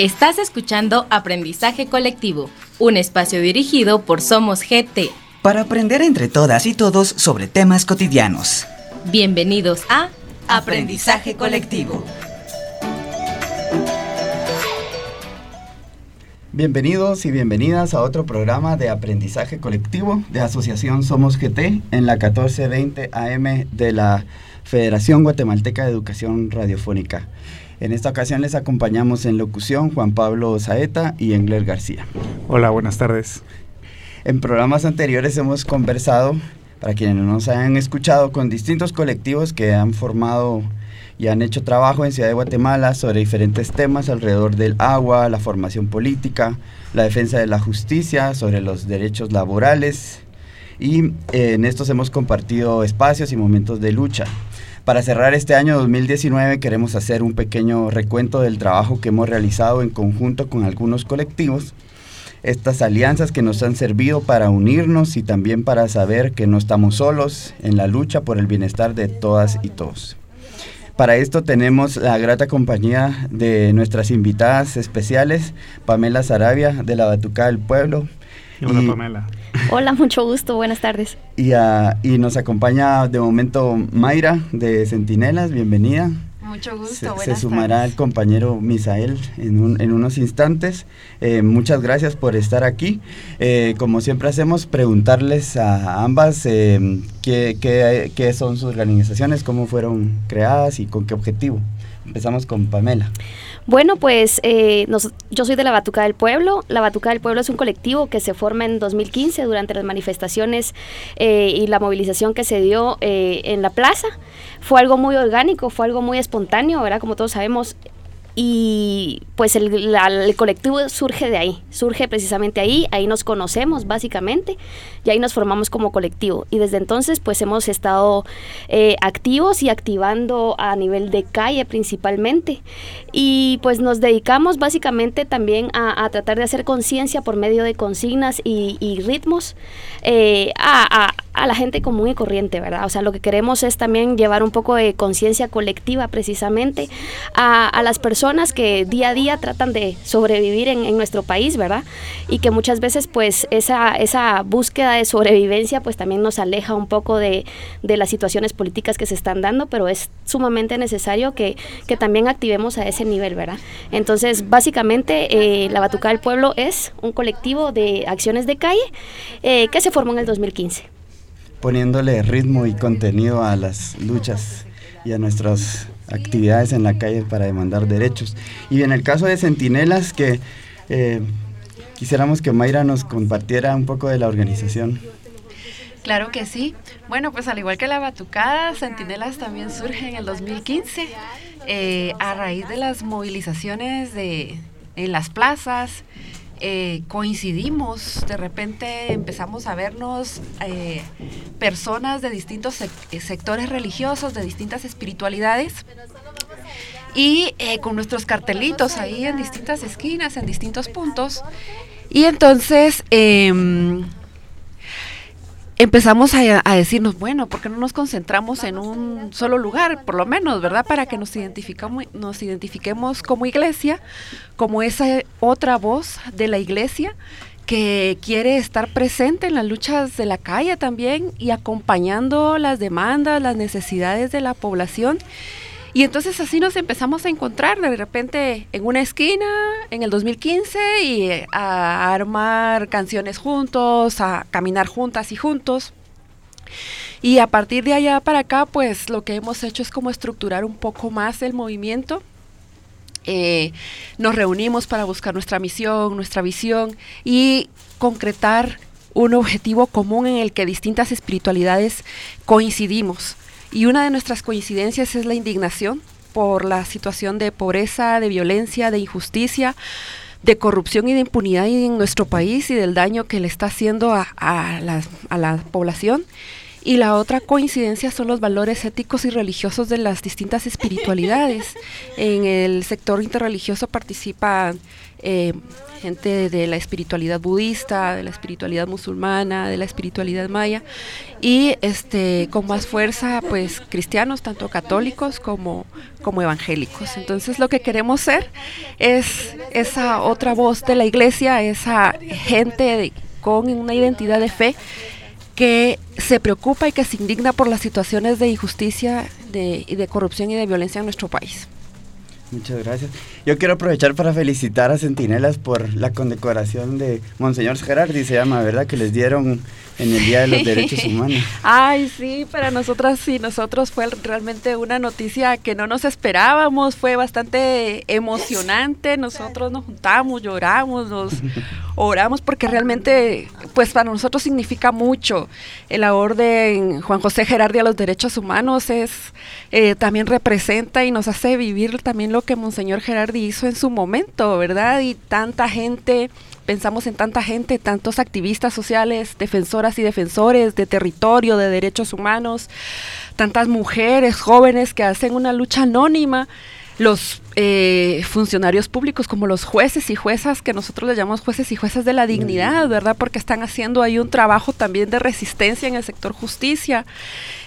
Estás escuchando Aprendizaje Colectivo, un espacio dirigido por Somos GT. Para aprender entre todas y todos sobre temas cotidianos. Bienvenidos a Aprendizaje Colectivo. Bienvenidos y bienvenidas a otro programa de aprendizaje colectivo de Asociación Somos GT en la 1420 AM de la Federación Guatemalteca de Educación Radiofónica. En esta ocasión les acompañamos en locución Juan Pablo Saeta y Engler García. Hola, buenas tardes. En programas anteriores hemos conversado, para quienes no nos hayan escuchado, con distintos colectivos que han formado y han hecho trabajo en Ciudad de Guatemala sobre diferentes temas alrededor del agua, la formación política, la defensa de la justicia, sobre los derechos laborales y eh, en estos hemos compartido espacios y momentos de lucha. Para cerrar este año 2019 queremos hacer un pequeño recuento del trabajo que hemos realizado en conjunto con algunos colectivos, estas alianzas que nos han servido para unirnos y también para saber que no estamos solos en la lucha por el bienestar de todas y todos. Para esto tenemos la grata compañía de nuestras invitadas especiales, Pamela Sarabia de la Batucada del Pueblo, Hola, Pamela. Hola, mucho gusto, buenas tardes. Y, y nos acompaña de momento Mayra de Centinelas, bienvenida. Mucho gusto, se, se sumará el compañero Misael en, en unos instantes. Eh, muchas gracias por estar aquí. Eh, como siempre hacemos, preguntarles a ambas eh, qué, qué, qué son sus organizaciones, cómo fueron creadas y con qué objetivo. Empezamos con Pamela. Bueno, pues eh, nos, yo soy de la Batuca del Pueblo. La Batuca del Pueblo es un colectivo que se forma en 2015 durante las manifestaciones eh, y la movilización que se dio eh, en la plaza. Fue algo muy orgánico, fue algo muy espontáneo, ¿verdad? Como todos sabemos, y pues el, colectivo surge de ahí, surge precisamente ahí, ahí nos conocemos básicamente y ahí nos formamos como colectivo. Y desde entonces pues hemos estado eh, activos y activando a nivel de calle principalmente. Y pues nos dedicamos básicamente también a, tratar de hacer conciencia por medio de consignas y, y ritmos eh, a, a la gente común y corriente, ¿verdad? O sea, lo que queremos es también llevar un poco de conciencia colectiva precisamente a, las personas que día a día tratan de sobrevivir en, nuestro país, ¿verdad? Y que muchas veces pues esa, esa búsqueda de sobrevivencia pues también nos aleja un poco de, de las situaciones políticas que se están dando, pero es sumamente necesario que, que también activemos a ese nivel, ¿verdad? Entonces, básicamente, eh, la Batuca del Pueblo es un colectivo de acciones de calle eh, que se formó en el 2015. Poniéndole ritmo y contenido a las luchas y a nuestras actividades en la calle para demandar derechos. Y en el caso de Centinelas, que eh, quisiéramos que Mayra nos compartiera un poco de la organización. Claro que sí. Bueno, pues al igual que la Batucada, Centinelas también surge en el 2015 eh, a raíz de las movilizaciones de, en las plazas. Eh, coincidimos, de repente empezamos a vernos eh, personas de distintos sec sectores religiosos, de distintas espiritualidades, y eh, con nuestros cartelitos ahí en distintas esquinas, en distintos puntos. Y entonces eh, empezamos a, a, decirnos, bueno, ¿por qué no nos concentramos en un solo lugar, por lo menos, ¿verdad? Para que nos, identificamos, nos identifiquemos como iglesia, como esa otra voz de la iglesia que quiere estar presente en las luchas de la calle también y acompañando las demandas, las necesidades de la población y entonces así nos empezamos a encontrar de repente en una esquina en el 2015 y a armar canciones juntos, a caminar juntas y juntos. Y a partir de allá para acá, pues lo que hemos hecho es como estructurar un poco más el movimiento. Eh, nos reunimos para buscar nuestra misión, nuestra visión y concretar un objetivo común en el que distintas espiritualidades coincidimos. Y una de nuestras coincidencias es la indignación por la situación de pobreza, de violencia, de injusticia, de corrupción y de impunidad en nuestro país y del daño que le está haciendo a, la, la población. y la otra coincidencia son los valores éticos y religiosos de las distintas espiritualidades. En el sector interreligioso participan eh, gente de la espiritualidad budista, de la espiritualidad musulmana, de la espiritualidad maya y este con más fuerza pues cristianos tanto católicos como como evangélicos. Entonces lo que queremos ser es esa otra voz de la iglesia, esa gente con una identidad de fe que se preocupa y que se indigna por las situaciones de injusticia de, de corrupción y de violencia en nuestro país. Muchas gracias. Yo quiero aprovechar para felicitar a Centinelas por la condecoración de Monseñor Gerardi, se llama, ¿verdad? Que les dieron en el Día de los Derechos Humanos. Ay, sí, para nosotras sí, nosotros fue realmente una noticia que no nos esperábamos, fue bastante emocionante, nosotros nos juntamos, lloramos, nos oramos porque realmente, pues para nosotros significa mucho. La orden Juan José Gerardi a los Derechos Humanos es, eh, también representa y nos hace vivir también lo que Monseñor Gerardi hizo en su momento, ¿verdad? Y tanta gente pensamos en tanta gente, tantos activistas sociales, defensoras y defensores de territorio, de derechos humanos, tantas mujeres jóvenes que hacen una lucha anónima, los eh, funcionarios públicos como los jueces y juezas, que nosotros les llamamos jueces y juezas de la dignidad, ¿verdad? Porque están haciendo ahí un trabajo también de resistencia en el sector justicia.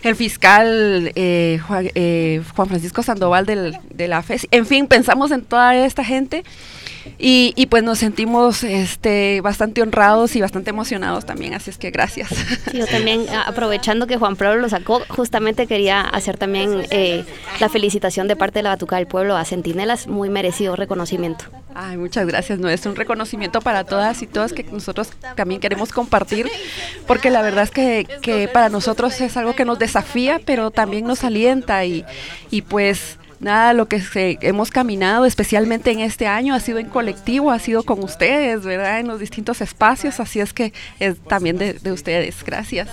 El fiscal eh, eh, Juan, Francisco Sandoval de la FES. En fin, pensamos en toda esta gente y, pues nos sentimos este, bastante honrados y bastante emocionados también, así es que gracias. yo también, aprovechando que Juan Pablo lo sacó, justamente quería hacer también eh, la felicitación de parte de la Batuca del Pueblo a Centinelas, muy merecido reconocimiento. Ay, muchas gracias, no es un reconocimiento para todas y todos que nosotros también queremos compartir, porque la verdad es que, que para nosotros es algo que nos desafía, pero también nos alienta y, y pues nada, lo que hemos caminado, especialmente en este año, ha sido en colectivo, ha sido con ustedes, ¿verdad? En los distintos espacios, así es que es también de, ustedes. Gracias.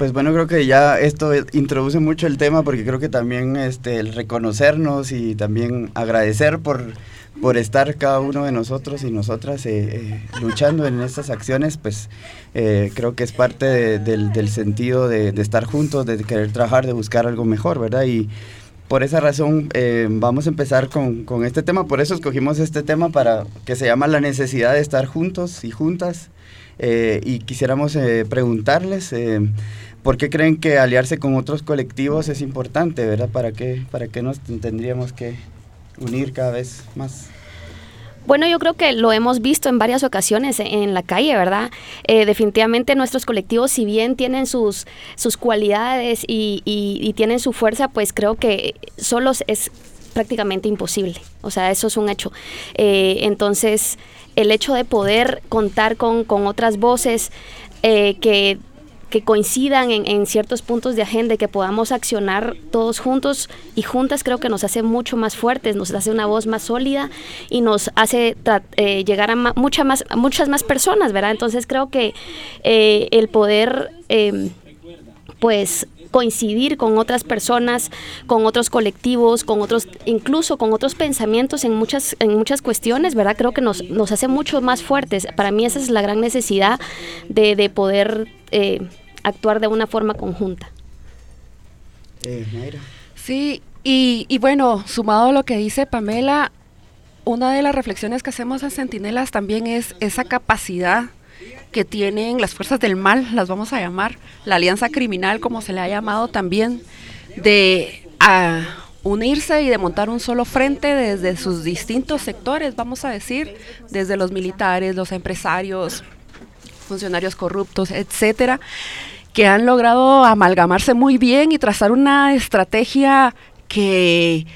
Pues bueno, creo que ya esto introduce mucho el tema porque creo que también este, el reconocernos y también agradecer por, por estar cada uno de nosotros y nosotras eh, eh, luchando en estas acciones, pues eh, creo que es parte del, sentido de, estar juntos, de querer trabajar, de buscar algo mejor, ¿verdad? Y por esa razón vamos a empezar con, con, este tema, por eso escogimos este tema para que se llama la necesidad de estar juntos y juntas y quisiéramos preguntarles por qué creen que aliarse con otros colectivos es importante, ¿verdad? ¿Para qué, para qué nos tendríamos que unir cada vez más? Bueno, yo creo que lo hemos visto en varias ocasiones en la calle, ¿verdad? Eh, definitivamente nuestros colectivos, si bien tienen sus, sus cualidades y, tienen su fuerza, pues creo que solos es prácticamente imposible. O sea, eso es un hecho. Eh, entonces, el hecho de poder contar con, con otras voces eh, que que coincidan en, ciertos puntos de agenda y que podamos accionar todos juntos y juntas creo que nos hace mucho más fuertes, nos hace una voz más sólida y nos hace eh, llegar a mucha más, muchas más personas, ¿verdad? Entonces creo que eh, el poder, em, pues coincidir con otras personas, con otros colectivos, con otros, incluso con otros pensamientos en muchas, en muchas cuestiones, ¿verdad? Creo que nos, nos hace mucho más fuertes. Para mí esa es la gran necesidad de, de poder eh, actuar de una forma conjunta. Eh, sí, y, y, bueno, sumado a lo que dice Pamela, una de las reflexiones que hacemos en Centinelas también es esa capacidad que tienen las fuerzas del mal, las vamos a llamar, la alianza criminal como se le ha llamado también, de unirse y de montar un solo frente desde sus distintos sectores, vamos a decir, desde los militares, los empresarios, funcionarios corruptos, etcétera, que han logrado amalgamarse muy bien y trazar una estrategia que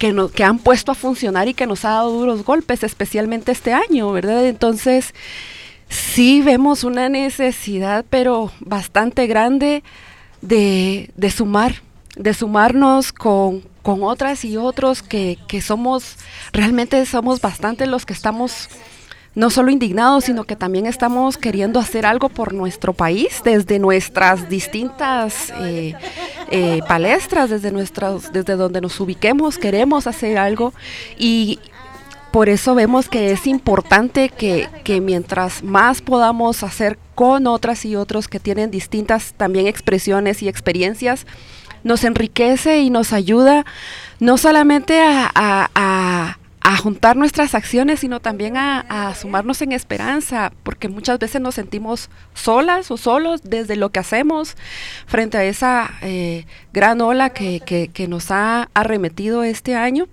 que, no, que han puesto a funcionar y que nos ha dado duros golpes, especialmente este año, ¿verdad? Entonces, sí vemos una necesidad, pero bastante grande, de, de sumar, de sumarnos con, con otras y otros que, que somos, realmente somos bastante los que estamos no solo indignados, sino que también estamos queriendo hacer algo por nuestro país desde nuestras distintas eh, eh, palestras, desde, nuestras, desde donde nos ubiquemos, queremos hacer algo. Y por eso vemos que es importante que, que, mientras más podamos hacer con otras y otros que tienen distintas también expresiones y experiencias, nos enriquece y nos ayuda no solamente a, a, juntar nuestras acciones, sino también a, sumarnos en esperanza, porque muchas veces nos sentimos solas o solos desde lo que hacemos frente a esa eh, gran ola que, que, nos ha arremetido este año.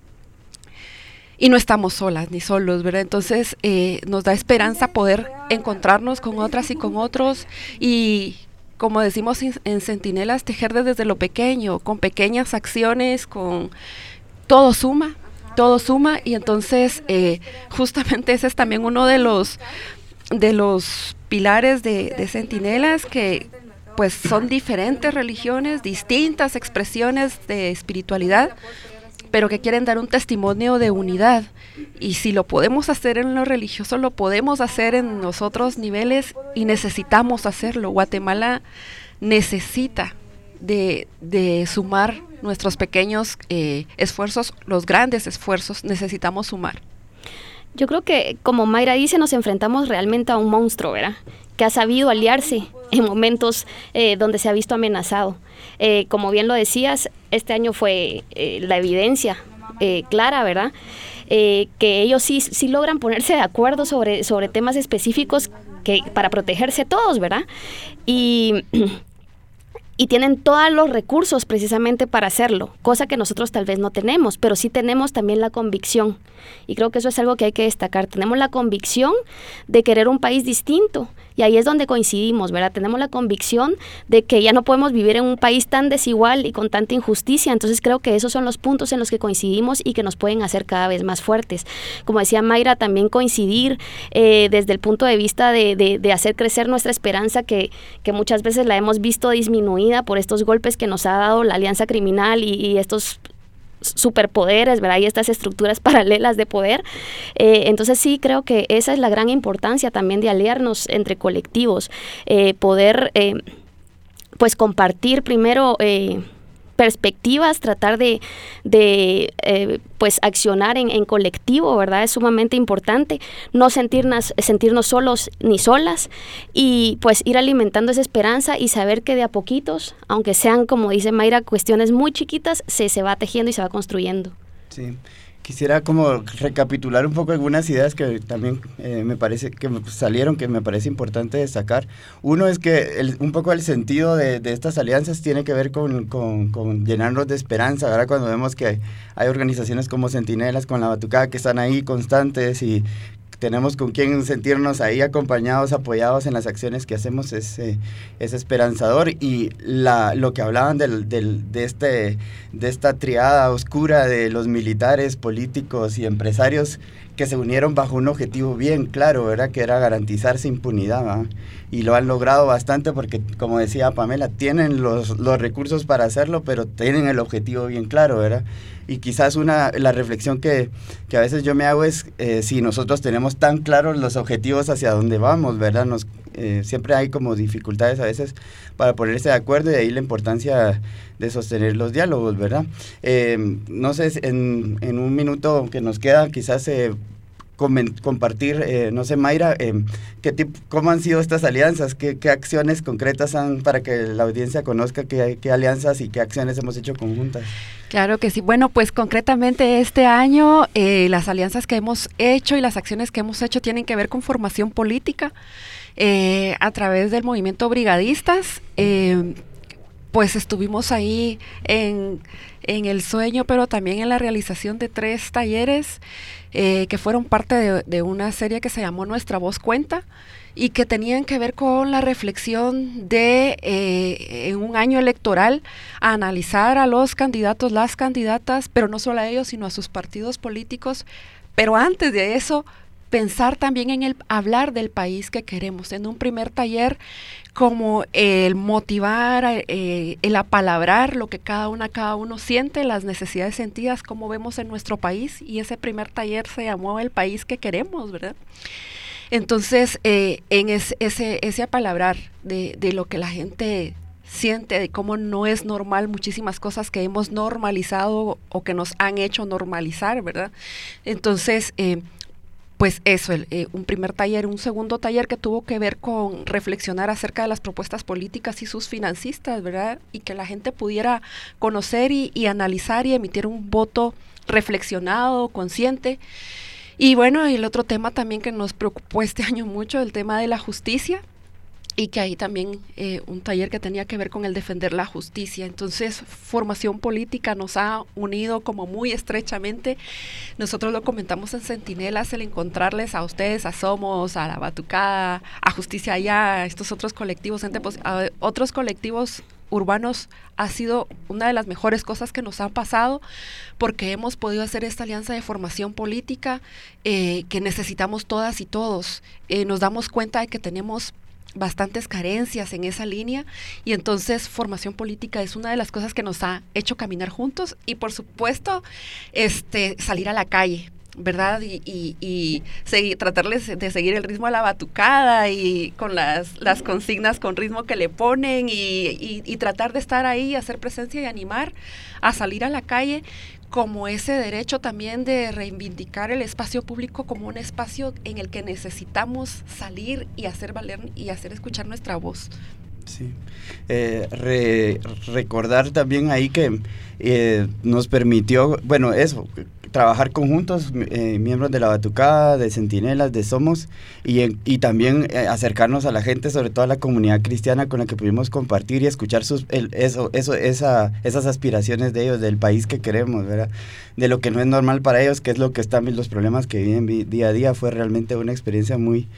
Y no estamos solas ni solos, ¿verdad? Entonces eh, nos da esperanza poder encontrarnos con otras y con otros y, como decimos en Centinelas, tejer desde lo pequeño, con pequeñas acciones, con todo suma, todo suma y entonces eh, justamente ese es también uno de los de los pilares de, de Centinelas que pues son diferentes religiones, distintas expresiones de espiritualidad, pero que quieren dar un testimonio de unidad. Y si lo podemos hacer en lo religioso, lo podemos hacer en los otros niveles y necesitamos hacerlo. Guatemala necesita de, de sumar nuestros pequeños eh, esfuerzos, los grandes esfuerzos, necesitamos sumar. Yo creo que, como Mayra dice, nos enfrentamos realmente a un monstruo, ¿verdad? Que ha sabido aliarse en momentos eh, donde se ha visto amenazado. Eh, como bien lo decías, este año fue la evidencia clara, ¿verdad? que ellos sí, sí logran ponerse de acuerdo sobre, sobre temas específicos que, para protegerse todos, ¿verdad? Y y tienen todos los recursos precisamente para hacerlo, cosa que nosotros tal vez no tenemos, pero sí tenemos también la convicción. Y creo que eso es algo que hay que destacar. Tenemos la convicción de querer un país distinto, y ahí es donde coincidimos, ¿verdad? Tenemos la convicción de que ya no podemos vivir en un país tan desigual y con tanta injusticia. Entonces creo que esos son los puntos en los que coincidimos y que nos pueden hacer cada vez más fuertes. Como decía Mayra, también coincidir eh, desde el punto de vista de, de, hacer crecer nuestra esperanza que, que, muchas veces la hemos visto disminuida por estos golpes que nos ha dado la alianza criminal y, y estos superpoderes, ¿verdad? Y estas estructuras paralelas de poder. Eh, entonces sí creo que esa es la gran importancia también de aliarnos entre colectivos, eh, poder eh, pues compartir primero perspectivas, tratar de, de eh, pues accionar en, en, colectivo, ¿verdad? Es sumamente importante no sentirnos, sentirnos solos ni solas y pues ir alimentando esa esperanza y saber que de a poquitos, aunque sean, como dice Mayra, cuestiones muy chiquitas, se, se va tejiendo y se va construyendo. Sí quisiera como recapitular un poco algunas ideas que también eh, me parece que salieron, que me parece importante destacar. Uno es que un poco el sentido de, estas alianzas tiene que ver con, con, llenarnos de esperanza, ¿verdad? Cuando vemos que hay, hay organizaciones como Centinelas, con la Batucada, que están ahí constantes y tenemos con quien sentirnos ahí acompañados, apoyados en las acciones que hacemos, es, eh, es esperanzador. Y la, lo que hablaban del, del, de, este, de esta triada oscura de los militares, políticos y empresarios que se unieron bajo un objetivo bien claro, ¿verdad? Que era garantizarse impunidad, Y lo han logrado bastante porque, como decía Pamela, tienen los, los recursos para hacerlo, pero tienen el objetivo bien claro, ¿verdad? Y quizás una, la reflexión que, que a veces yo me hago es eh, si nosotros tenemos tan claros los objetivos hacia dónde vamos, ¿verdad? Nos, eh, siempre hay como dificultades a veces para ponerse de acuerdo y ahí la importancia de sostener los diálogos, ¿verdad? Eh, no sé, en, en, un minuto que nos queda, quizás eh, compartir, eh, no sé, Mayra, eh, ¿qué tipo, ¿cómo han sido estas alianzas? ¿Qué, ¿Qué, acciones concretas han para que la audiencia conozca qué, qué, alianzas y qué acciones hemos hecho conjuntas? Claro que sí. Bueno, pues concretamente este año eh, las alianzas que hemos hecho y las acciones que hemos hecho tienen que ver con formación política a través del movimiento brigadistas pues estuvimos ahí en, en, el sueño, pero también en la realización de tres talleres eh, que fueron parte de, una serie que se llamó Nuestra Voz Cuenta y que tenían que ver con la reflexión de eh, en un año electoral analizar a los candidatos, las candidatas, pero no solo a ellos, sino a sus partidos políticos. Pero antes de eso, pensar también en el hablar del país que queremos. En un primer taller, como el motivar, eh, el apalabrar lo que cada una, cada uno siente, las necesidades sentidas, como vemos en nuestro país. Y ese primer taller se llamó El país que queremos, ¿verdad? Entonces, eh, en ese, ese apalabrar de, de lo que la gente siente de cómo no es normal muchísimas cosas que hemos normalizado o que nos han hecho normalizar, ¿verdad? Entonces, eh, pues eso, eh, un primer taller, un segundo taller que tuvo que ver con reflexionar acerca de las propuestas políticas y sus financistas, ¿verdad? Y que la gente pudiera conocer y, y analizar y emitir un voto reflexionado, consciente. Y bueno, el otro tema también que nos preocupó este año mucho, el tema de la justicia y que ahí también eh, un taller que tenía que ver con el defender la justicia. Entonces, formación política nos ha unido como muy estrechamente. Nosotros lo comentamos en Centinelas, el encontrarles a ustedes, a Somos, a La Batucada, a Justicia Allá, a estos otros colectivos, a otros colectivos urbanos ha sido una de las mejores cosas que nos han pasado porque hemos podido hacer esta alianza de formación política eh, que necesitamos todas y todos. Eh, nos damos cuenta de que tenemos bastantes carencias en esa línea y entonces formación política es una de las cosas que nos ha hecho caminar juntos y por supuesto este salir a la calle ¿verdad? Y, y, seguir, tratarles de seguir el ritmo a la batucada y con las, las consignas con ritmo que le ponen y, y, tratar de estar ahí, hacer presencia y animar a salir a la calle como ese derecho también de reivindicar el espacio público como un espacio en el que necesitamos salir y hacer valer y hacer escuchar nuestra voz. Sí. Eh, recordar también ahí que eh, nos permitió, bueno, eso, trabajar conjuntos, eh, miembros de la Batucada, de Centinelas, de Somos, y, y también eh, acercarnos a la gente, sobre todo a la comunidad cristiana con la que pudimos compartir y escuchar sus, eso, eso, esa, esas aspiraciones de ellos, del país que queremos, ¿verdad? de lo que no es normal para ellos, que es lo que están los problemas que viven día a día. Fue realmente una experiencia muy,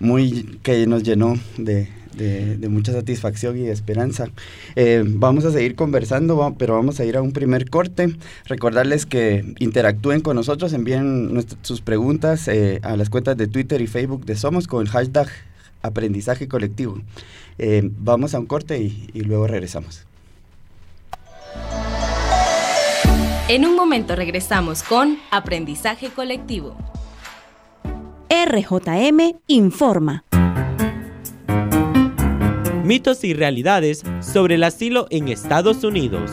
muy que nos llenó de, de, mucha satisfacción y esperanza. Eh, vamos a seguir conversando, pero vamos a ir a un primer corte. Recordarles que interactúen con nosotros, envíen sus preguntas eh, a las cuentas de Twitter y Facebook de Somos con el hashtag aprendizaje colectivo. Eh, vamos a un corte y, y luego regresamos. En un momento regresamos con Aprendizaje Colectivo. RJM informa. Mitos y realidades sobre el asilo en Estados Unidos.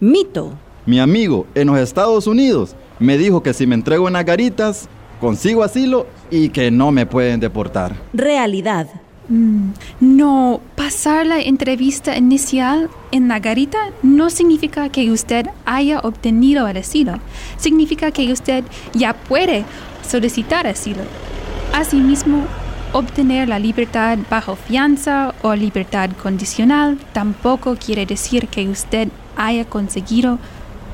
Mito. Mi amigo en los Estados Unidos me dijo que si me entrego en las garitas, consigo asilo y que no me pueden deportar. Realidad. Mm, no, pasar la entrevista inicial en la garita no significa que usted haya obtenido el asilo. Significa que usted ya puede solicitar asilo. Asimismo, Obtener la libertad bajo fianza o libertad condicional tampoco quiere decir que usted haya conseguido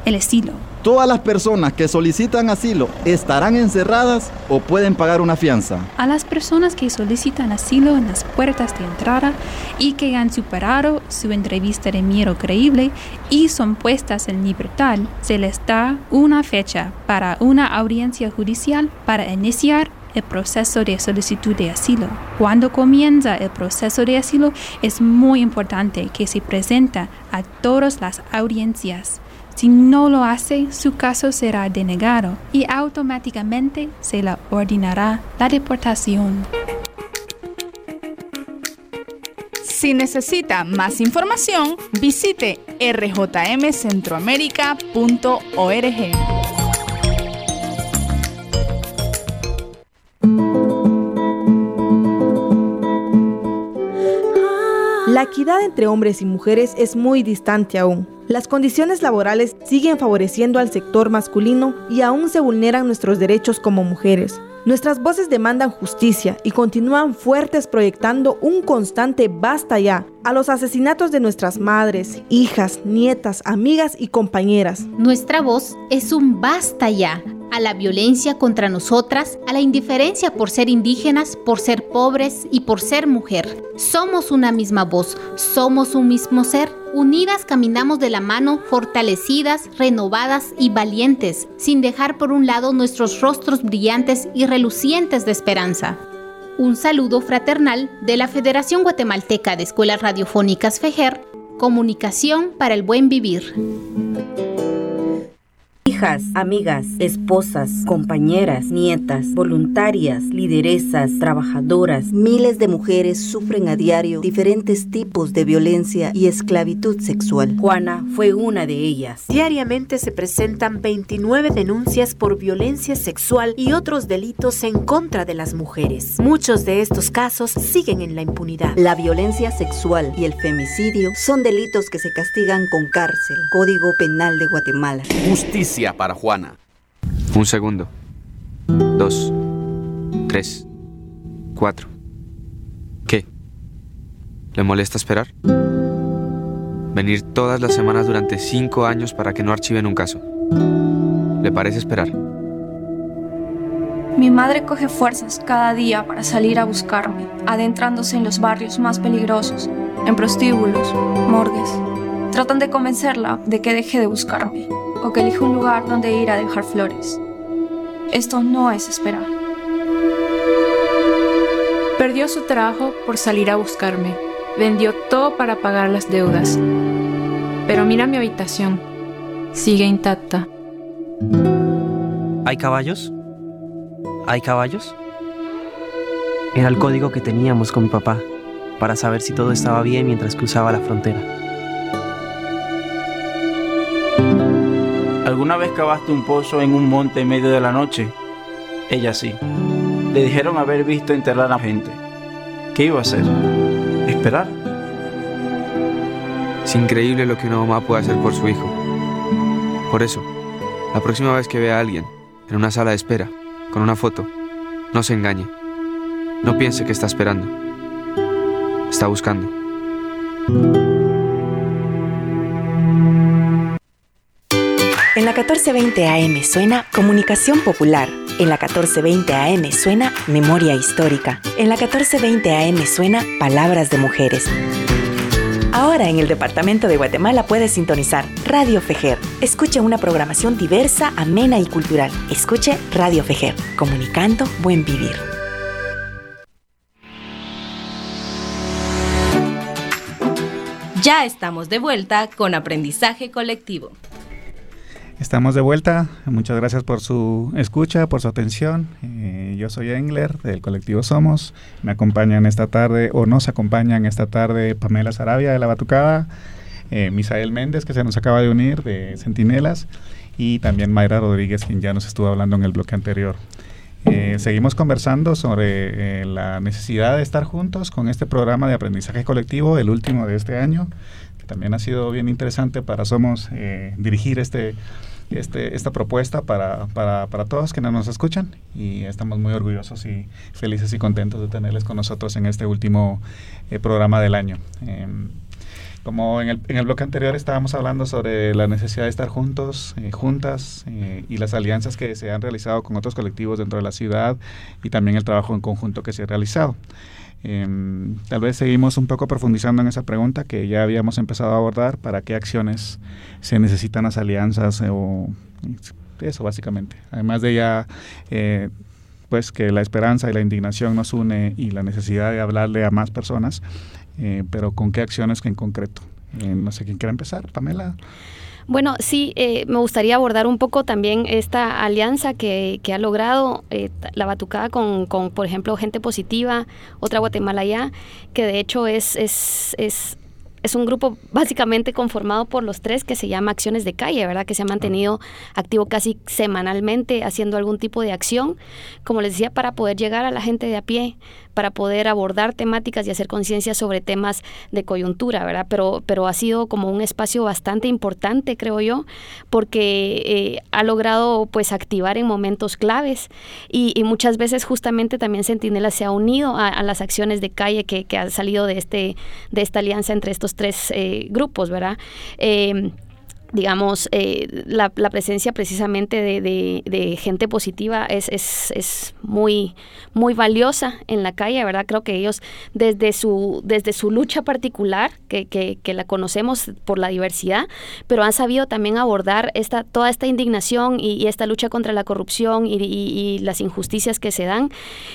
el asilo. Todas las personas que solicitan asilo estarán encerradas o pueden pagar una fianza. A las personas que solicitan asilo en las puertas de entrada y que han superado su entrevista de miedo creíble y son puestas en libertad, se les da una fecha para una audiencia judicial para iniciar el proceso de solicitud de asilo. Cuando comienza el proceso de asilo es muy importante que se presenta a todas las audiencias. Si no lo hace, su caso será denegado y automáticamente se le ordenará la deportación. Si necesita más información, visite rjmcentroamérica.org. La equidad entre hombres y mujeres es muy distante aún. Las condiciones laborales siguen favoreciendo al sector masculino y aún se vulneran nuestros derechos como mujeres. Nuestras voces demandan justicia y continúan fuertes proyectando un constante basta ya a los asesinatos de nuestras madres, hijas, nietas, amigas y compañeras. Nuestra voz es un basta ya a la violencia contra nosotras, a la indiferencia por ser indígenas, por ser pobres y por ser mujer. Somos una misma voz, somos un mismo ser. Unidas caminamos de la mano, fortalecidas, renovadas y valientes, sin dejar por un lado nuestros rostros brillantes y relucientes de esperanza. Un saludo fraternal de la Federación Guatemalteca de Escuelas Radiofónicas FEJER, Comunicación para el Buen Vivir. Hijas, amigas, esposas, compañeras, nietas, voluntarias, lideresas, trabajadoras. Miles de mujeres sufren a diario diferentes tipos de violencia y esclavitud sexual. Juana fue una de ellas. Diariamente se presentan 29 denuncias por violencia sexual y otros delitos en contra de las mujeres. Muchos de estos casos siguen en la impunidad. La violencia sexual y el femicidio son delitos que se castigan con cárcel. Código Penal de Guatemala. Justicia para Juana. Un segundo. Dos. Tres. Cuatro. ¿Qué? ¿Le molesta esperar? Venir todas las semanas durante cinco años para que no archiven un caso. ¿Le parece esperar? Mi madre coge fuerzas cada día para salir a buscarme, adentrándose en los barrios más peligrosos, en prostíbulos, morgues. Tratan de convencerla de que deje de buscarme, o que elija un lugar donde ir a dejar flores. Esto no es esperar. Perdió su trabajo por salir a buscarme. Vendió todo para pagar las deudas. Pero mira mi habitación. Sigue intacta. ¿Hay caballos? ¿Hay caballos? Era el código que teníamos con mi papá para saber si todo estaba bien mientras cruzaba la frontera. ¿Alguna vez cavaste un pozo en un monte en medio de la noche? Ella sí. Le dijeron haber visto enterrar a gente. ¿Qué iba a hacer? ¿Esperar? Es increíble lo que una mamá puede hacer por su hijo. Por eso, la próxima vez que vea a alguien en una sala de espera, con una foto, no se engañe. No piense que está esperando. Está buscando. La 1420 AM suena Comunicación Popular. En la 1420 AM suena Memoria Histórica. En la 1420 AM suena Palabras de Mujeres. Ahora en el Departamento de Guatemala puedes sintonizar Radio Fejer. Escuche una programación diversa, amena y cultural. Escuche Radio Fejer, comunicando buen vivir. Ya estamos de vuelta con aprendizaje colectivo. Estamos de vuelta. Muchas gracias por su escucha, por su atención. Eh, yo soy Engler del colectivo Somos. Me acompañan esta tarde, o nos acompañan esta tarde, Pamela Sarabia de La Batucada, eh, Misael Méndez, que se nos acaba de unir de Centinelas, y también Mayra Rodríguez, quien ya nos estuvo hablando en el bloque anterior. Eh, seguimos conversando sobre eh, la necesidad de estar juntos con este programa de aprendizaje colectivo, el último de este año, también ha sido bien interesante para Somos eh, dirigir este, este, esta propuesta para, para, para todos quienes nos escuchan y estamos muy orgullosos y felices y contentos de tenerles con nosotros en este último eh, programa del año. Em, como en el, en el bloque anterior estábamos hablando sobre la necesidad de estar juntos, eh, juntas, y las alianzas que se han realizado con otros colectivos dentro de la ciudad y también el trabajo en conjunto que se ha realizado. Em, tal vez seguimos un poco profundizando en esa pregunta que ya habíamos empezado a abordar, para qué acciones se necesitan las alianzas o eso básicamente. Además de ya eh, pues que la esperanza y la indignación nos une y la necesidad de hablarle a más personas, eh, pero con qué acciones que en concreto. Eh, no sé quién quiere empezar, Pamela. Bueno, sí, eh, me gustaría abordar un poco también esta alianza que, que ha logrado eh, la Batucada con, con, por ejemplo, Gente Positiva, otra Guatemala ya, que de hecho es, es, es es un grupo básicamente conformado por los tres que se llama Acciones de Calle, ¿verdad? Que se ha mantenido activo casi semanalmente haciendo algún tipo de acción, como les decía, para poder llegar a la gente de a pie, para poder abordar temáticas y hacer conciencia sobre temas de coyuntura, ¿verdad? Pero, pero ha sido como un espacio bastante importante, creo yo, porque eh, ha logrado pues activar en momentos claves y, muchas veces justamente también Centinela se ha unido a, a las acciones de calle que, que han salido de, este, de esta alianza entre estos tres eh, grupos, ¿verdad? Eh, digamos, eh, la, la, presencia precisamente de, gente positiva es, es, es, muy, muy valiosa en la calle, ¿verdad? Creo que ellos desde su, desde su lucha particular, que, que, la conocemos por la diversidad, pero han sabido también abordar esta, toda esta indignación y, y esta lucha contra la corrupción y, y, las injusticias que se dan.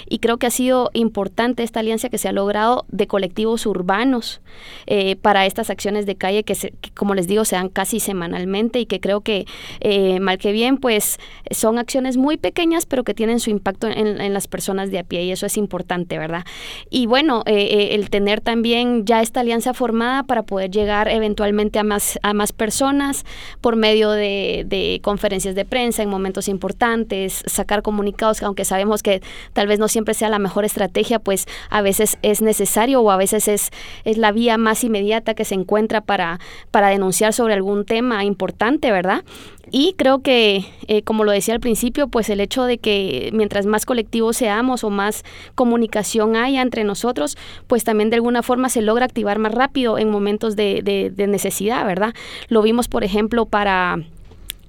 Y creo que ha sido importante esta alianza que se ha logrado de colectivos urbanos eh, para estas acciones de calle que, se, que como les digo, se dan casi semanalmente y que creo que eh, mal que bien, pues son acciones muy pequeñas, pero que tienen su impacto en, las personas de a pie y eso es importante, ¿verdad? Y bueno, eh, eh, el tener también ya esta alianza formada para poder llegar eventualmente a más, a más personas por medio de, de conferencias de prensa en momentos importantes, sacar comunicados, aunque sabemos que tal vez no siempre sea la mejor estrategia, pues a veces es necesario o a veces es, es la vía más inmediata que se encuentra para, para denunciar sobre algún tema importante, ¿verdad? Y creo que, eh, como lo decía al principio, pues el hecho de que mientras más colectivos seamos o más comunicación haya entre nosotros, pues también de alguna forma se logra activar más rápido en momentos de, de necesidad, ¿verdad? Lo vimos, por ejemplo, para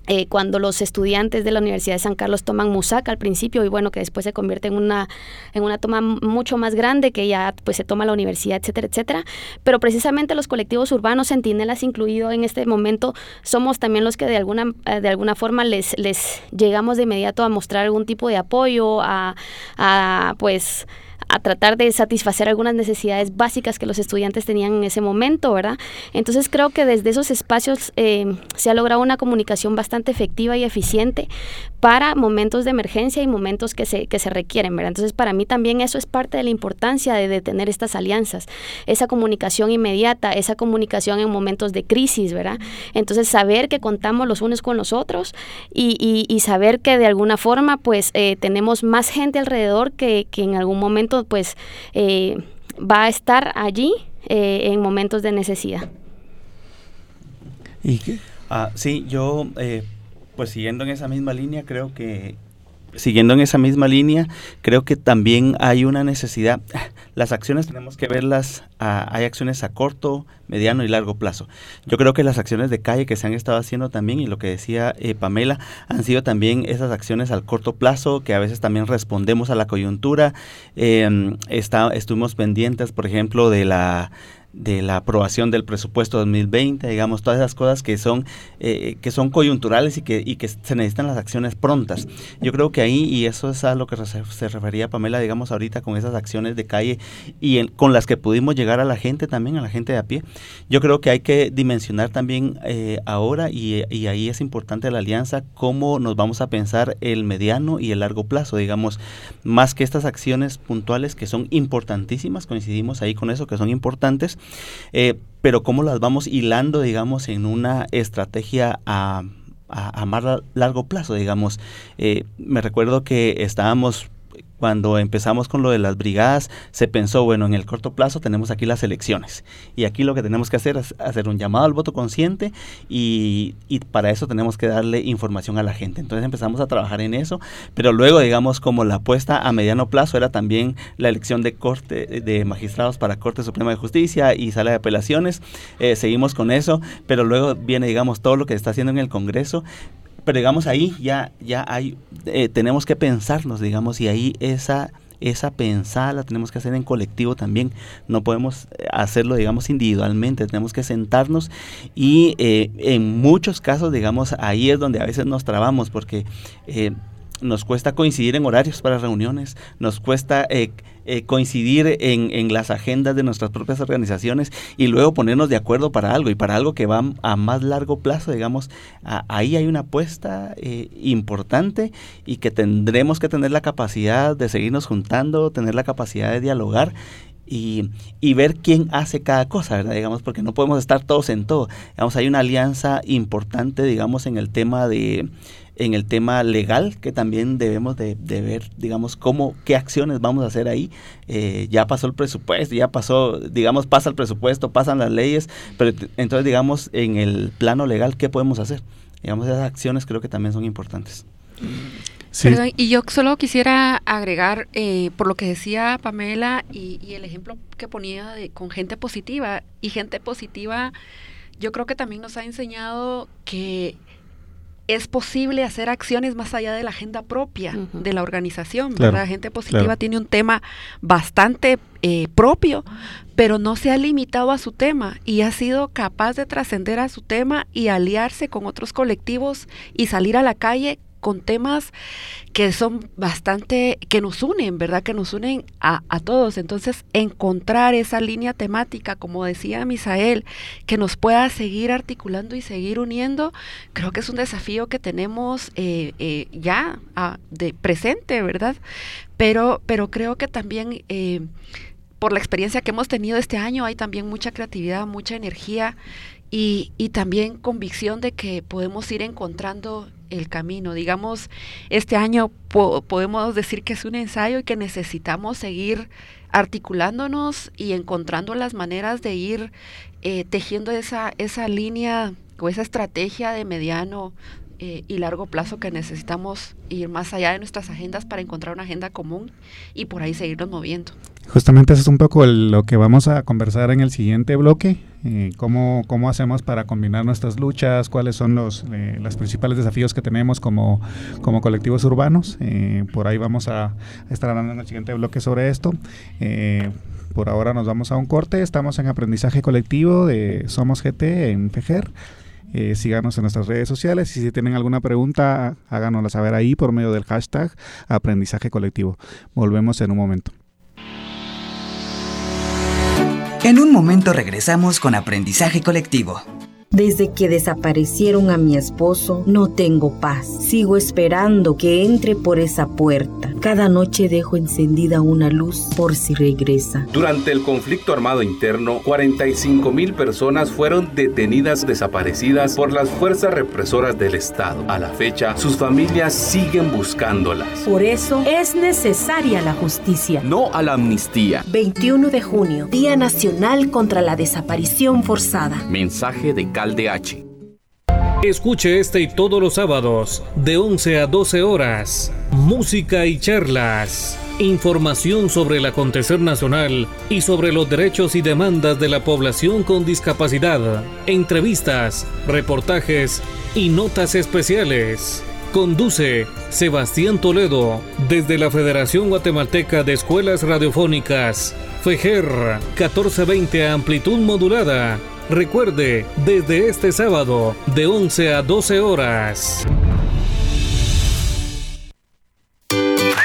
eh, cuando los estudiantes de la Universidad de San Carlos toman musaca al principio y bueno, que después se convierte en una, en una toma mucho más grande que ya pues se toma la universidad, etcétera, etcétera. Pero precisamente los colectivos urbanos, Centinelas incluido en este momento, somos también los que de alguna, eh, de alguna forma les, les llegamos de inmediato a mostrar algún tipo de apoyo, a, a pues a tratar de satisfacer algunas necesidades básicas que los estudiantes tenían en ese momento, ¿verdad? Entonces creo que desde esos espacios eh, se ha logrado una comunicación bastante efectiva y eficiente para momentos de emergencia y momentos que se, que se requieren, ¿verdad? Entonces para mí también eso es parte de la importancia de, tener estas alianzas, esa comunicación inmediata, esa comunicación en momentos de crisis, ¿verdad? Entonces saber que contamos los unos con los otros y, y, saber que de alguna forma pues eh, tenemos más gente alrededor que, que en algún momento pues eh, va a estar allí eh, en momentos de necesidad. ¿Y qué? Ah, sí, yo, eh, pues siguiendo en esa misma línea, creo que siguiendo en esa misma línea, creo que también hay una necesidad. Las acciones tenemos que verlas, hay acciones a corto, mediano y largo plazo. Yo creo que las acciones de calle que se han estado haciendo también, y lo que decía eh, Pamela, han sido también esas acciones al corto plazo, que a veces también respondemos a la coyuntura. Está, estuvimos pendientes, por ejemplo, de la de la aprobación del presupuesto 2020, digamos, todas esas cosas que son, eh, que son coyunturales y que, y que se necesitan las acciones prontas. Yo creo que ahí, y eso es a lo que se, refería Pamela, digamos, ahorita con esas acciones de calle y con las que pudimos llegar a la gente también, a la gente de a pie, yo creo que hay que dimensionar también eh, ahora, y, y ahí es importante la alianza, cómo nos vamos a pensar el mediano y el largo plazo, digamos, más que estas acciones puntuales que son importantísimas, coincidimos ahí con eso, que son importantes, eh, pero cómo las vamos hilando, digamos, en una estrategia a, a, más largo plazo, digamos. Eh, me recuerdo que estábamos cuando empezamos con lo de las brigadas, se pensó, bueno, en el corto plazo tenemos aquí las elecciones. Y aquí lo que tenemos que hacer es hacer un llamado al voto consciente y, para eso tenemos que darle información a la gente. Entonces empezamos a trabajar en eso, pero luego, digamos, como la apuesta a mediano plazo era también la elección de corte de magistrados para Corte Suprema de Justicia y Sala de Apelaciones. Eh, seguimos con eso, pero luego viene, digamos, todo lo que se está haciendo en el Congreso pero digamos ahí ya, ya hay, eh, tenemos que pensarnos, digamos, y ahí esa, esa pensada la tenemos que hacer en colectivo también. No podemos eh, hacerlo, digamos, individualmente. Tenemos que sentarnos y eh, en muchos casos, digamos, ahí es donde a veces nos trabamos porque nos cuesta coincidir en horarios para reuniones, nos cuesta eh, eh, coincidir en, las agendas de nuestras propias organizaciones y luego ponernos de acuerdo para algo y para algo que va a más largo plazo, digamos, ahí hay una apuesta eh, importante y que tendremos que tener la capacidad de seguirnos juntando, tener la capacidad de dialogar y, y, ver quién hace cada cosa, ¿verdad? Digamos, porque no podemos estar todos en todo. Digamos, hay una alianza importante, digamos, en el tema de en el tema legal, que también debemos de, ver, digamos, cómo, qué acciones vamos a hacer ahí. Eh, ya pasó el presupuesto, ya pasó, digamos, pasa el presupuesto, pasan las leyes, pero entonces, digamos, en el plano legal, ¿qué podemos hacer? Digamos, esas acciones creo que también son importantes. y yo solo quisiera agregar, eh, por lo que decía Pamela y, y el ejemplo que ponía de, con gente positiva, y gente positiva, yo creo que también nos ha enseñado que es posible hacer acciones más allá de la agenda propia de la organización. La gente positiva tiene un tema bastante eh, propio, pero no se ha limitado a su tema y ha sido capaz de trascender a su tema y aliarse con otros colectivos y salir a la calle con temas que son bastante, que nos unen, ¿verdad? Que nos unen a, a, todos. Entonces, encontrar esa línea temática, como decía Misael, que nos pueda seguir articulando y seguir uniendo, creo que es un desafío que tenemos eh, eh, ya ah, de presente, ¿verdad? Pero, pero creo que también... Eh, por la experiencia que hemos tenido este año, hay también mucha creatividad, mucha energía y, y, también convicción de que podemos ir encontrando el camino. Digamos, este año po podemos decir que es un ensayo y que necesitamos seguir articulándonos y encontrando las maneras de ir eh, tejiendo esa, esa línea o esa estrategia de mediano eh, y largo plazo que necesitamos ir más allá de nuestras agendas para encontrar una agenda común y por ahí seguirnos moviendo. Justamente eso es un poco el, lo que vamos a conversar en el siguiente bloque, eh, cómo, cómo hacemos para combinar nuestras luchas, cuáles son los, eh, los principales desafíos que tenemos como, como colectivos urbanos. Eh, por ahí vamos a estar hablando en el siguiente bloque sobre esto. Eh, por ahora nos vamos a un corte, estamos en aprendizaje colectivo de Somos GT en FEGER. Eh, síganos en nuestras redes sociales y si tienen alguna pregunta, háganosla saber ahí por medio del hashtag aprendizaje colectivo. Volvemos en un momento. En un momento regresamos con aprendizaje colectivo. Desde que desaparecieron a mi esposo, no tengo paz. Sigo esperando que entre por esa puerta. Cada noche dejo encendida una luz por si regresa. Durante el conflicto armado interno, 45 mil personas fueron detenidas desaparecidas por las fuerzas represoras del Estado. A la fecha, sus familias siguen buscándolas. Por eso es necesaria la justicia. No a la amnistía. 21 de junio, Día Nacional contra la Desaparición Forzada. Mensaje de Caldeachi. Escuche este y todos los sábados de 11 a 12 horas. Música y charlas. Información sobre el acontecer nacional y sobre los derechos y demandas de la población con discapacidad. Entrevistas, reportajes y notas especiales. Conduce Sebastián Toledo desde la Federación Guatemalteca de Escuelas Radiofónicas. FEGER 1420 a amplitud modulada. Recuerde, desde este sábado, de 11 a 12 horas.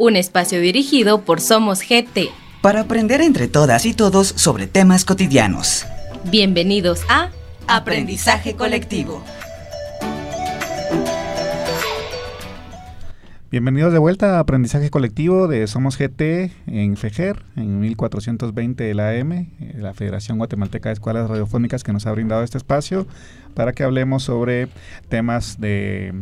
un espacio dirigido por Somos GT. Para aprender entre todas y todos sobre temas cotidianos. Bienvenidos a Aprendizaje Colectivo. Bienvenidos de vuelta a Aprendizaje Colectivo de Somos GT en FEGER, en 1420 de la AM, eh, la Federación Guatemalteca de Escuelas Radiofónicas que nos ha brindado este espacio para que hablemos sobre temas de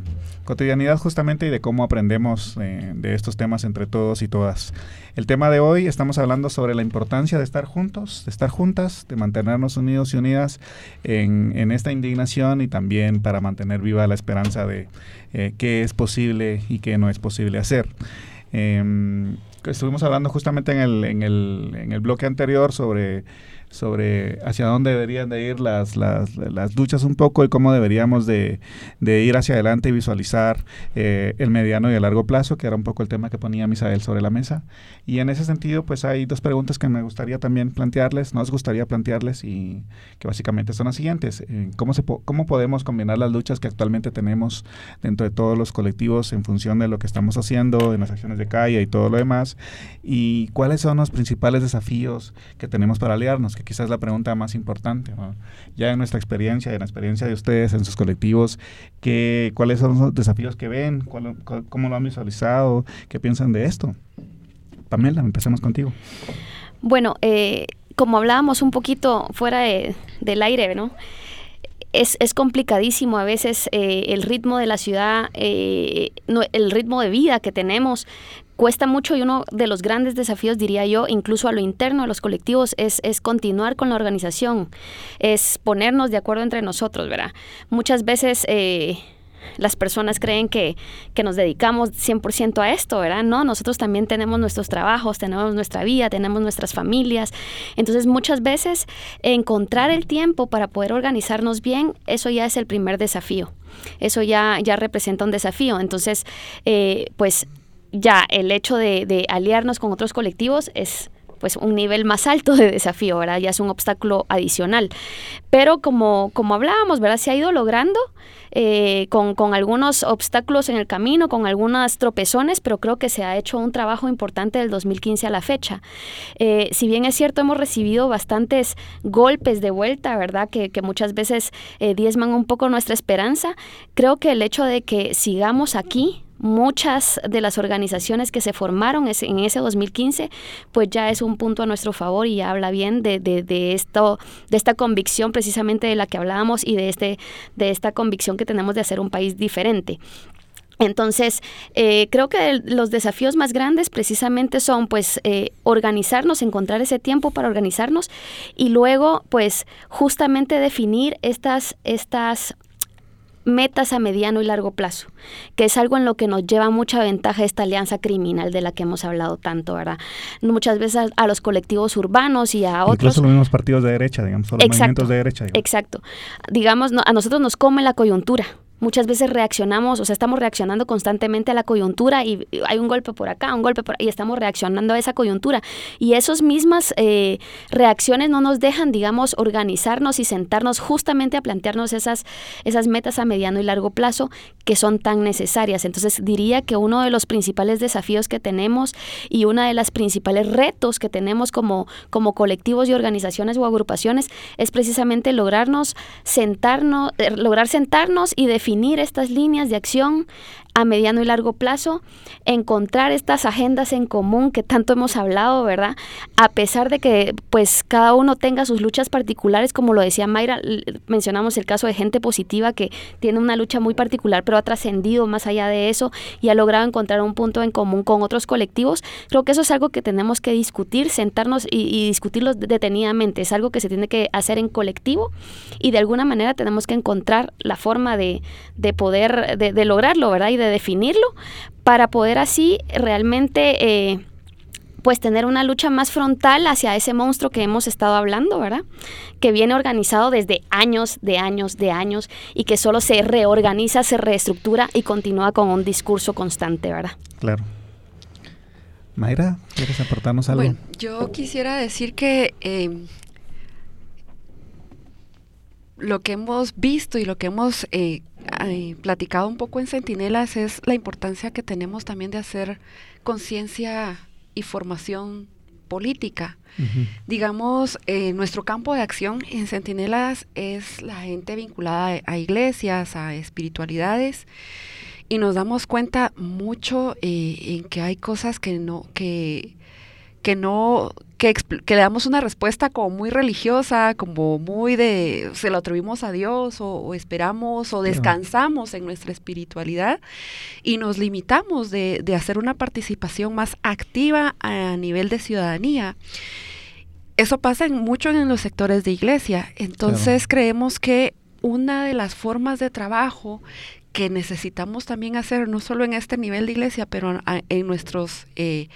cotidianidad justamente y de cómo aprendemos eh, de estos temas entre todos y todas. El tema de hoy estamos hablando sobre la importancia de estar juntos, de estar juntas, de mantenernos unidos y unidas en, esta indignación y también para mantener viva la esperanza de eh, qué es posible y qué no es posible hacer. Eh, estuvimos hablando justamente en el, en el, en el bloque anterior sobre sobre hacia dónde deberían de ir las, las, las luchas un poco y cómo deberíamos de, de ir hacia adelante y visualizar eh, el mediano y el largo plazo, que era un poco el tema que ponía Misael sobre la mesa. Y en ese sentido, pues hay dos preguntas que me gustaría también plantearles, nos gustaría plantearles y que básicamente son las siguientes. Eh, ¿cómo, se po ¿Cómo podemos combinar las luchas que actualmente tenemos dentro de todos los colectivos en función de lo que estamos haciendo, en las acciones de calle y todo lo demás? ¿Y cuáles son los principales desafíos que tenemos para aliarnos? Que quizás es la pregunta más importante. ¿no? Ya en nuestra experiencia, en la experiencia de ustedes, en sus colectivos, ¿qué, ¿cuáles son los desafíos que ven? ¿Cuál, cuál, ¿Cómo lo han visualizado? ¿Qué piensan de esto? Pamela, empecemos contigo. Bueno, eh, como hablábamos un poquito fuera de, del aire, ¿no? Es, es, complicadísimo a veces eh, el ritmo de la ciudad, eh, el ritmo de vida que tenemos. Cuesta mucho y uno de los grandes desafíos, diría yo, incluso a lo interno de los colectivos, es, es continuar con la organización, es ponernos de acuerdo entre nosotros, ¿verdad? Muchas veces... Eh, las personas creen que, que nos dedicamos 100% a esto, ¿verdad? No, nosotros también tenemos nuestros trabajos, tenemos nuestra vida, tenemos nuestras familias. Entonces muchas veces encontrar el tiempo para poder organizarnos bien, eso ya es el primer desafío. Eso ya, ya representa un desafío. Entonces, eh, pues ya el hecho de, aliarnos con otros colectivos es pues un nivel más alto de desafío, ¿verdad? Ya es un obstáculo adicional. Pero como, como hablábamos, ¿verdad? Se ha ido logrando eh, con, con, algunos obstáculos en el camino, con algunas tropezones, pero creo que se ha hecho un trabajo importante del 2015 a la fecha. Eh, si bien es cierto, hemos recibido bastantes golpes de vuelta, ¿verdad? Que, que muchas veces eh, diezman un poco nuestra esperanza, creo que el hecho de que sigamos aquí, muchas de las organizaciones que se formaron en ese 2015, pues ya es un punto a nuestro favor y habla bien de, de, esto, de esta convicción precisamente de la que hablábamos y de, este, de esta convicción que tenemos de hacer un país diferente. Entonces, eh, creo que los desafíos más grandes precisamente son pues eh, organizarnos, encontrar ese tiempo para organizarnos y luego pues justamente definir estas, estas metas a mediano y largo plazo, que es algo en lo que nos lleva mucha ventaja esta alianza criminal de la que hemos hablado tanto, ¿verdad? Muchas veces a, los colectivos urbanos y a otros. Incluso los mismos partidos de derecha, digamos, los movimientos de derecha. Exacto. Digamos, a nosotros nos come la coyuntura Muchas veces reaccionamos, o sea, estamos reaccionando constantemente a la coyuntura y hay un golpe por acá, un golpe por y estamos reaccionando a esa coyuntura. Y esas mismas eh, reacciones no nos dejan, digamos, organizarnos y sentarnos justamente a plantearnos esas, esas metas a mediano y largo plazo que son tan necesarias. Entonces, diría que uno de los principales desafíos que tenemos y una de las principales retos que tenemos como, como colectivos y organizaciones o agrupaciones es precisamente lograrnos sentarnos, eh, lograr sentarnos y definir definir estas líneas de acción a mediano y largo plazo, encontrar estas agendas en común que tanto hemos hablado, ¿verdad? A pesar de que pues cada uno tenga sus luchas particulares, como lo decía Mayra, mencionamos el caso de gente positiva que tiene una lucha muy particular, pero ha trascendido más allá de eso y ha logrado encontrar un punto en común con otros colectivos. Creo que eso es algo que tenemos que discutir, sentarnos y, y discutirlo detenidamente. Es algo que se tiene que hacer en colectivo y de alguna manera tenemos que encontrar la forma de, de poder, de, de lograrlo, ¿verdad? Y de definirlo para poder así realmente eh, pues tener una lucha más frontal hacia ese monstruo que hemos estado hablando, ¿verdad? Que viene organizado desde años, de años, de años y que solo se reorganiza, se reestructura y continúa con un discurso constante, ¿verdad? Claro. Mayra, ¿quieres aportarnos algo? Bueno, yo quisiera decir que eh, lo que hemos visto y lo que hemos eh, platicado un poco en Centinelas es la importancia que tenemos también de hacer conciencia y formación política. Digamos, eh, nuestro campo de acción en Centinelas es la gente vinculada a, iglesias, a espiritualidades, y nos damos cuenta mucho eh, en que hay cosas que no, que, que no que, le damos una respuesta como muy religiosa, como muy de, se lo atribuimos a Dios o, esperamos o descansamos en nuestra espiritualidad y nos limitamos de, hacer una participación más activa a nivel de ciudadanía. Eso pasa mucho en los sectores de iglesia. Entonces creemos que una de las formas de trabajo que necesitamos también hacer, no solo en este nivel de iglesia, pero en nuestros eh,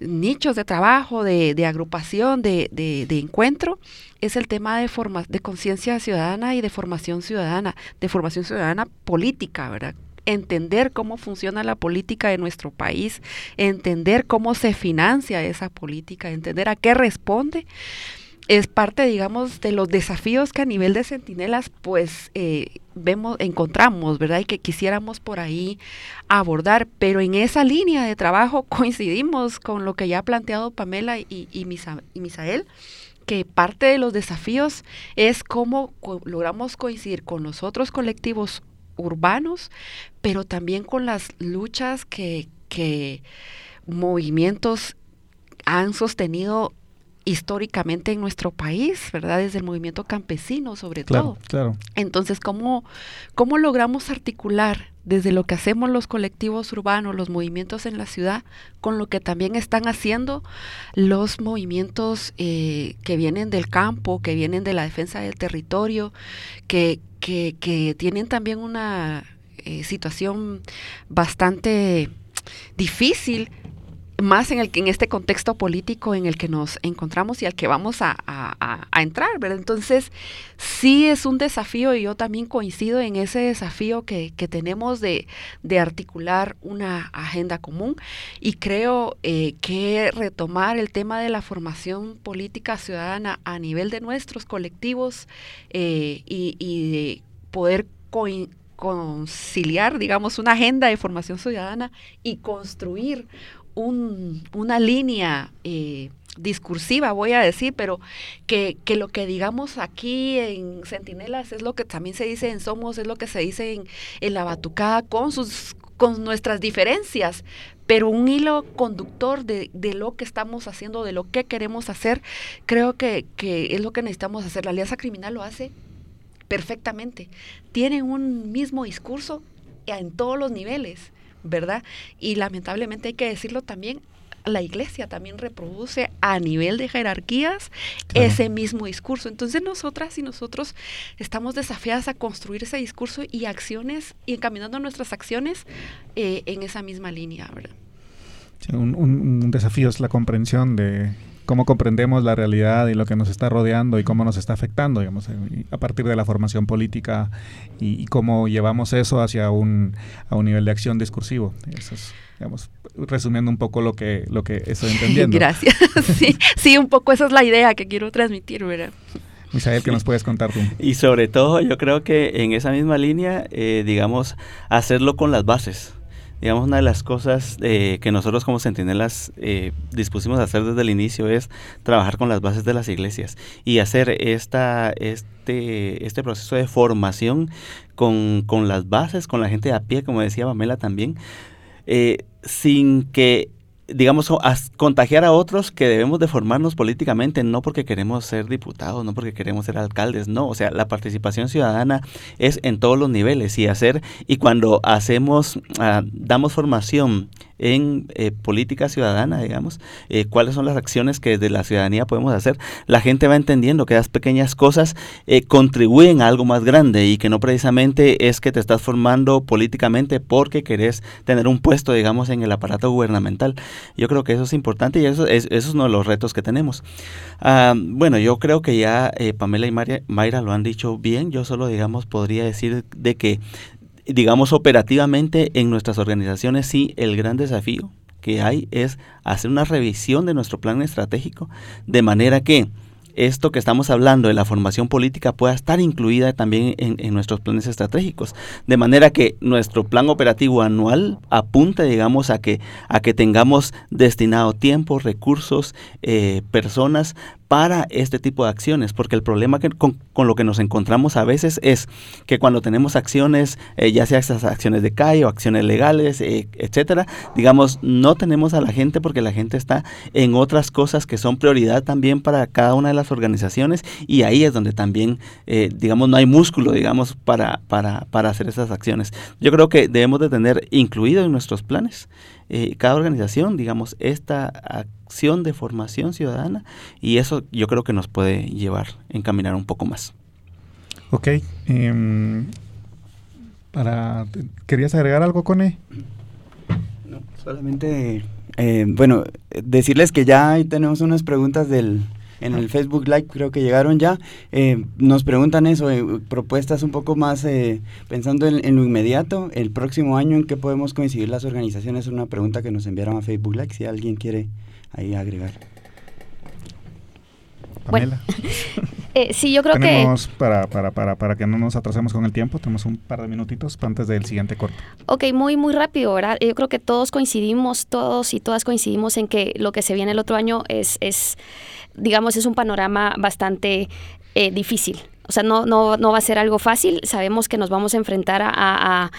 nichos de trabajo, de, agrupación, de, encuentro, es el tema de, de conciencia ciudadana y de formación ciudadana, de formación ciudadana política, ¿verdad? entender cómo funciona la política de nuestro país, entender cómo se financia esa política, entender a qué responde es parte, digamos, de los desafíos que a nivel de centinelas, pues eh, vemos, encontramos, ¿verdad? Y que quisiéramos por ahí abordar, pero en esa línea de trabajo coincidimos con lo que ya ha planteado Pamela y, y, Misael, que parte de los desafíos es cómo logramos coincidir con los otros colectivos urbanos, pero también con las luchas que, que movimientos han sostenido históricamente en nuestro país, ¿verdad? Desde el movimiento campesino sobre todo. Claro. Entonces, ¿cómo, ¿cómo logramos articular desde lo que hacemos los colectivos urbanos, los movimientos en la ciudad, con lo que también están haciendo los movimientos eh, que vienen del campo, que vienen de la defensa del territorio, que, que, que tienen también una eh, situación bastante difícil más en, el, en este contexto político en el que nos encontramos y al que vamos a, entrar, ¿verdad? Entonces, sí es un desafío y yo también coincido en ese desafío que, tenemos de, articular una agenda común y creo eh, que retomar el tema de la formación política ciudadana a nivel de nuestros colectivos eh, y, de poder conciliar, digamos, una agenda de formación ciudadana y construir un, una línea eh, discursiva, voy a decir, pero que, que, lo que digamos aquí en Centinelas es lo que también se dice en Somos, es lo que se dice en, en La Batucada con sus con nuestras diferencias, pero un hilo conductor de, de, lo que estamos haciendo, de lo que queremos hacer, creo que, que es lo que necesitamos hacer. La Alianza Criminal lo hace perfectamente. Tienen un mismo discurso en todos los niveles. ¿Verdad? Y lamentablemente hay que decirlo también, la iglesia también reproduce a nivel de jerarquías ese mismo discurso. Entonces nosotras y nosotros estamos desafiadas a construir ese discurso y acciones y encaminando nuestras acciones eh, en esa misma línea, ¿verdad? un, desafío es la comprensión de cómo comprendemos la realidad y lo que nos está rodeando y cómo nos está afectando, digamos, a partir de la formación política y, cómo llevamos eso hacia un, a un nivel de acción discursivo. Eso es, digamos, resumiendo un poco lo que, lo que estoy entendiendo. Gracias. sí, sí, un poco esa es la idea que quiero transmitir, ¿verdad? Misael, ¿qué nos puedes contar tú? Y sobre todo, yo creo que en esa misma línea, eh, digamos, hacerlo con las bases digamos, una de las cosas eh, que nosotros como centinelas eh, dispusimos a hacer desde el inicio es trabajar con las bases de las iglesias y hacer esta, este, este proceso de formación con, con las bases, con la gente de a pie, como decía Pamela también, eh, sin que digamos, contagiar a otros que debemos de formarnos políticamente, no porque queremos ser diputados, no porque queremos ser alcaldes, no, o sea, la participación ciudadana es en todos los niveles y hacer, y cuando hacemos, ah, damos formación en eh, política ciudadana, digamos, eh, cuáles son las acciones que desde la ciudadanía podemos hacer, la gente va entendiendo que las pequeñas cosas eh, contribuyen a algo más grande y que no precisamente es que te estás formando políticamente porque querés tener un puesto, digamos, en el aparato gubernamental. Yo creo que eso es importante y eso es, eso es uno de los retos que tenemos. Ah, bueno, yo creo que ya Pamela y Mayra lo han dicho bien, yo solo, digamos, podría decir de que digamos, operativamente en nuestras organizaciones sí el gran desafío que hay es hacer una revisión de nuestro plan estratégico de manera que esto que estamos hablando de la formación política pueda estar incluida también en, nuestros planes estratégicos, de manera que nuestro plan operativo anual apunte, digamos, a que, a que tengamos destinado tiempo, recursos, eh, personas para este tipo de acciones, porque el problema que, con, lo que nos encontramos a veces es que cuando tenemos acciones, eh, ya sea estas acciones de calle o acciones legales, eh, etcétera, digamos, no tenemos a la gente porque la gente está en otras cosas que son prioridad también para cada una de las organizaciones y ahí es donde también, eh, digamos, no hay músculo, digamos, para, para, para hacer esas acciones. Yo creo que debemos de tener incluido en nuestros planes cada organización, digamos, esta acción de formación ciudadana y eso yo creo que nos puede llevar, encaminar un poco más. Ok. Em, para, ¿Querías agregar algo, Cone? No, solamente, eh, bueno, decirles que ya ahí tenemos unas preguntas del, en el Facebook Live creo que llegaron ya. Eh, nos preguntan eso, eh, propuestas un poco más eh, pensando en, lo inmediato, el próximo año en qué podemos coincidir las organizaciones, es una pregunta que nos enviaron a Facebook Live, si alguien quiere ahí agregar. Bueno, sí, yo creo tenemos que... Para, para, para, para que no nos atrasemos con el tiempo, tenemos un par de minutitos antes del siguiente corte. Ok, muy, muy rápido, ¿verdad? Yo creo que todos coincidimos, todos y todas coincidimos en que lo que se viene el otro año es, es digamos, es un panorama bastante eh, difícil. O sea, no, no, no, va a ser algo fácil. Sabemos que nos vamos a enfrentar a,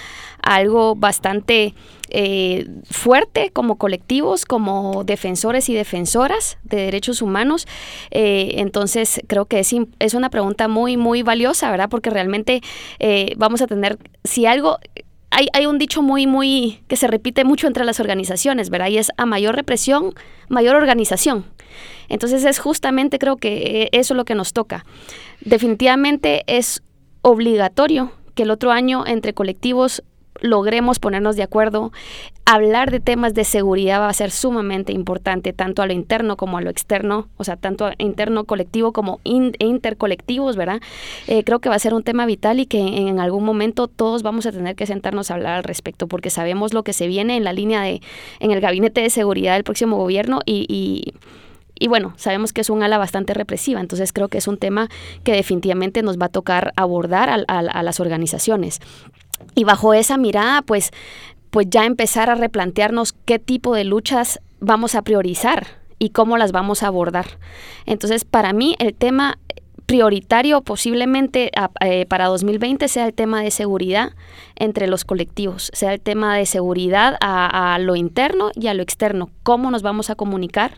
algo bastante eh, fuerte como colectivos, como defensores y defensoras de derechos humanos. Eh, entonces, creo que es, es, una pregunta muy, muy valiosa, ¿verdad? Porque realmente vamos a tener, si algo... Hay, hay un dicho muy, muy, que se repite mucho entre las organizaciones, ¿verdad? Y es a mayor represión, mayor organización. Entonces es justamente creo que eh, eso es lo que nos toca. Definitivamente es obligatorio que el otro año entre colectivos logremos ponernos de acuerdo. Hablar de temas de seguridad va a ser sumamente importante, tanto a lo interno como a lo externo, o sea, tanto a interno colectivo como intercolectivos, ¿verdad? Eh, creo que va a ser un tema vital y que en, algún momento todos vamos a tener que sentarnos a hablar al respecto, porque sabemos lo que se viene en la línea de, en el gabinete de seguridad del próximo gobierno y, y bueno, sabemos que es un ala bastante represiva, entonces creo que es un tema que definitivamente nos va a tocar abordar a, a las organizaciones. Y bajo esa mirada, pues, pues ya empezar a replantearnos qué tipo de luchas vamos a priorizar y cómo las vamos a abordar. Entonces, para mí, el tema prioritario posiblemente eh, para 2020 sea el tema de seguridad entre los colectivos, sea el tema de seguridad a, lo interno y a lo externo, cómo nos vamos a comunicar,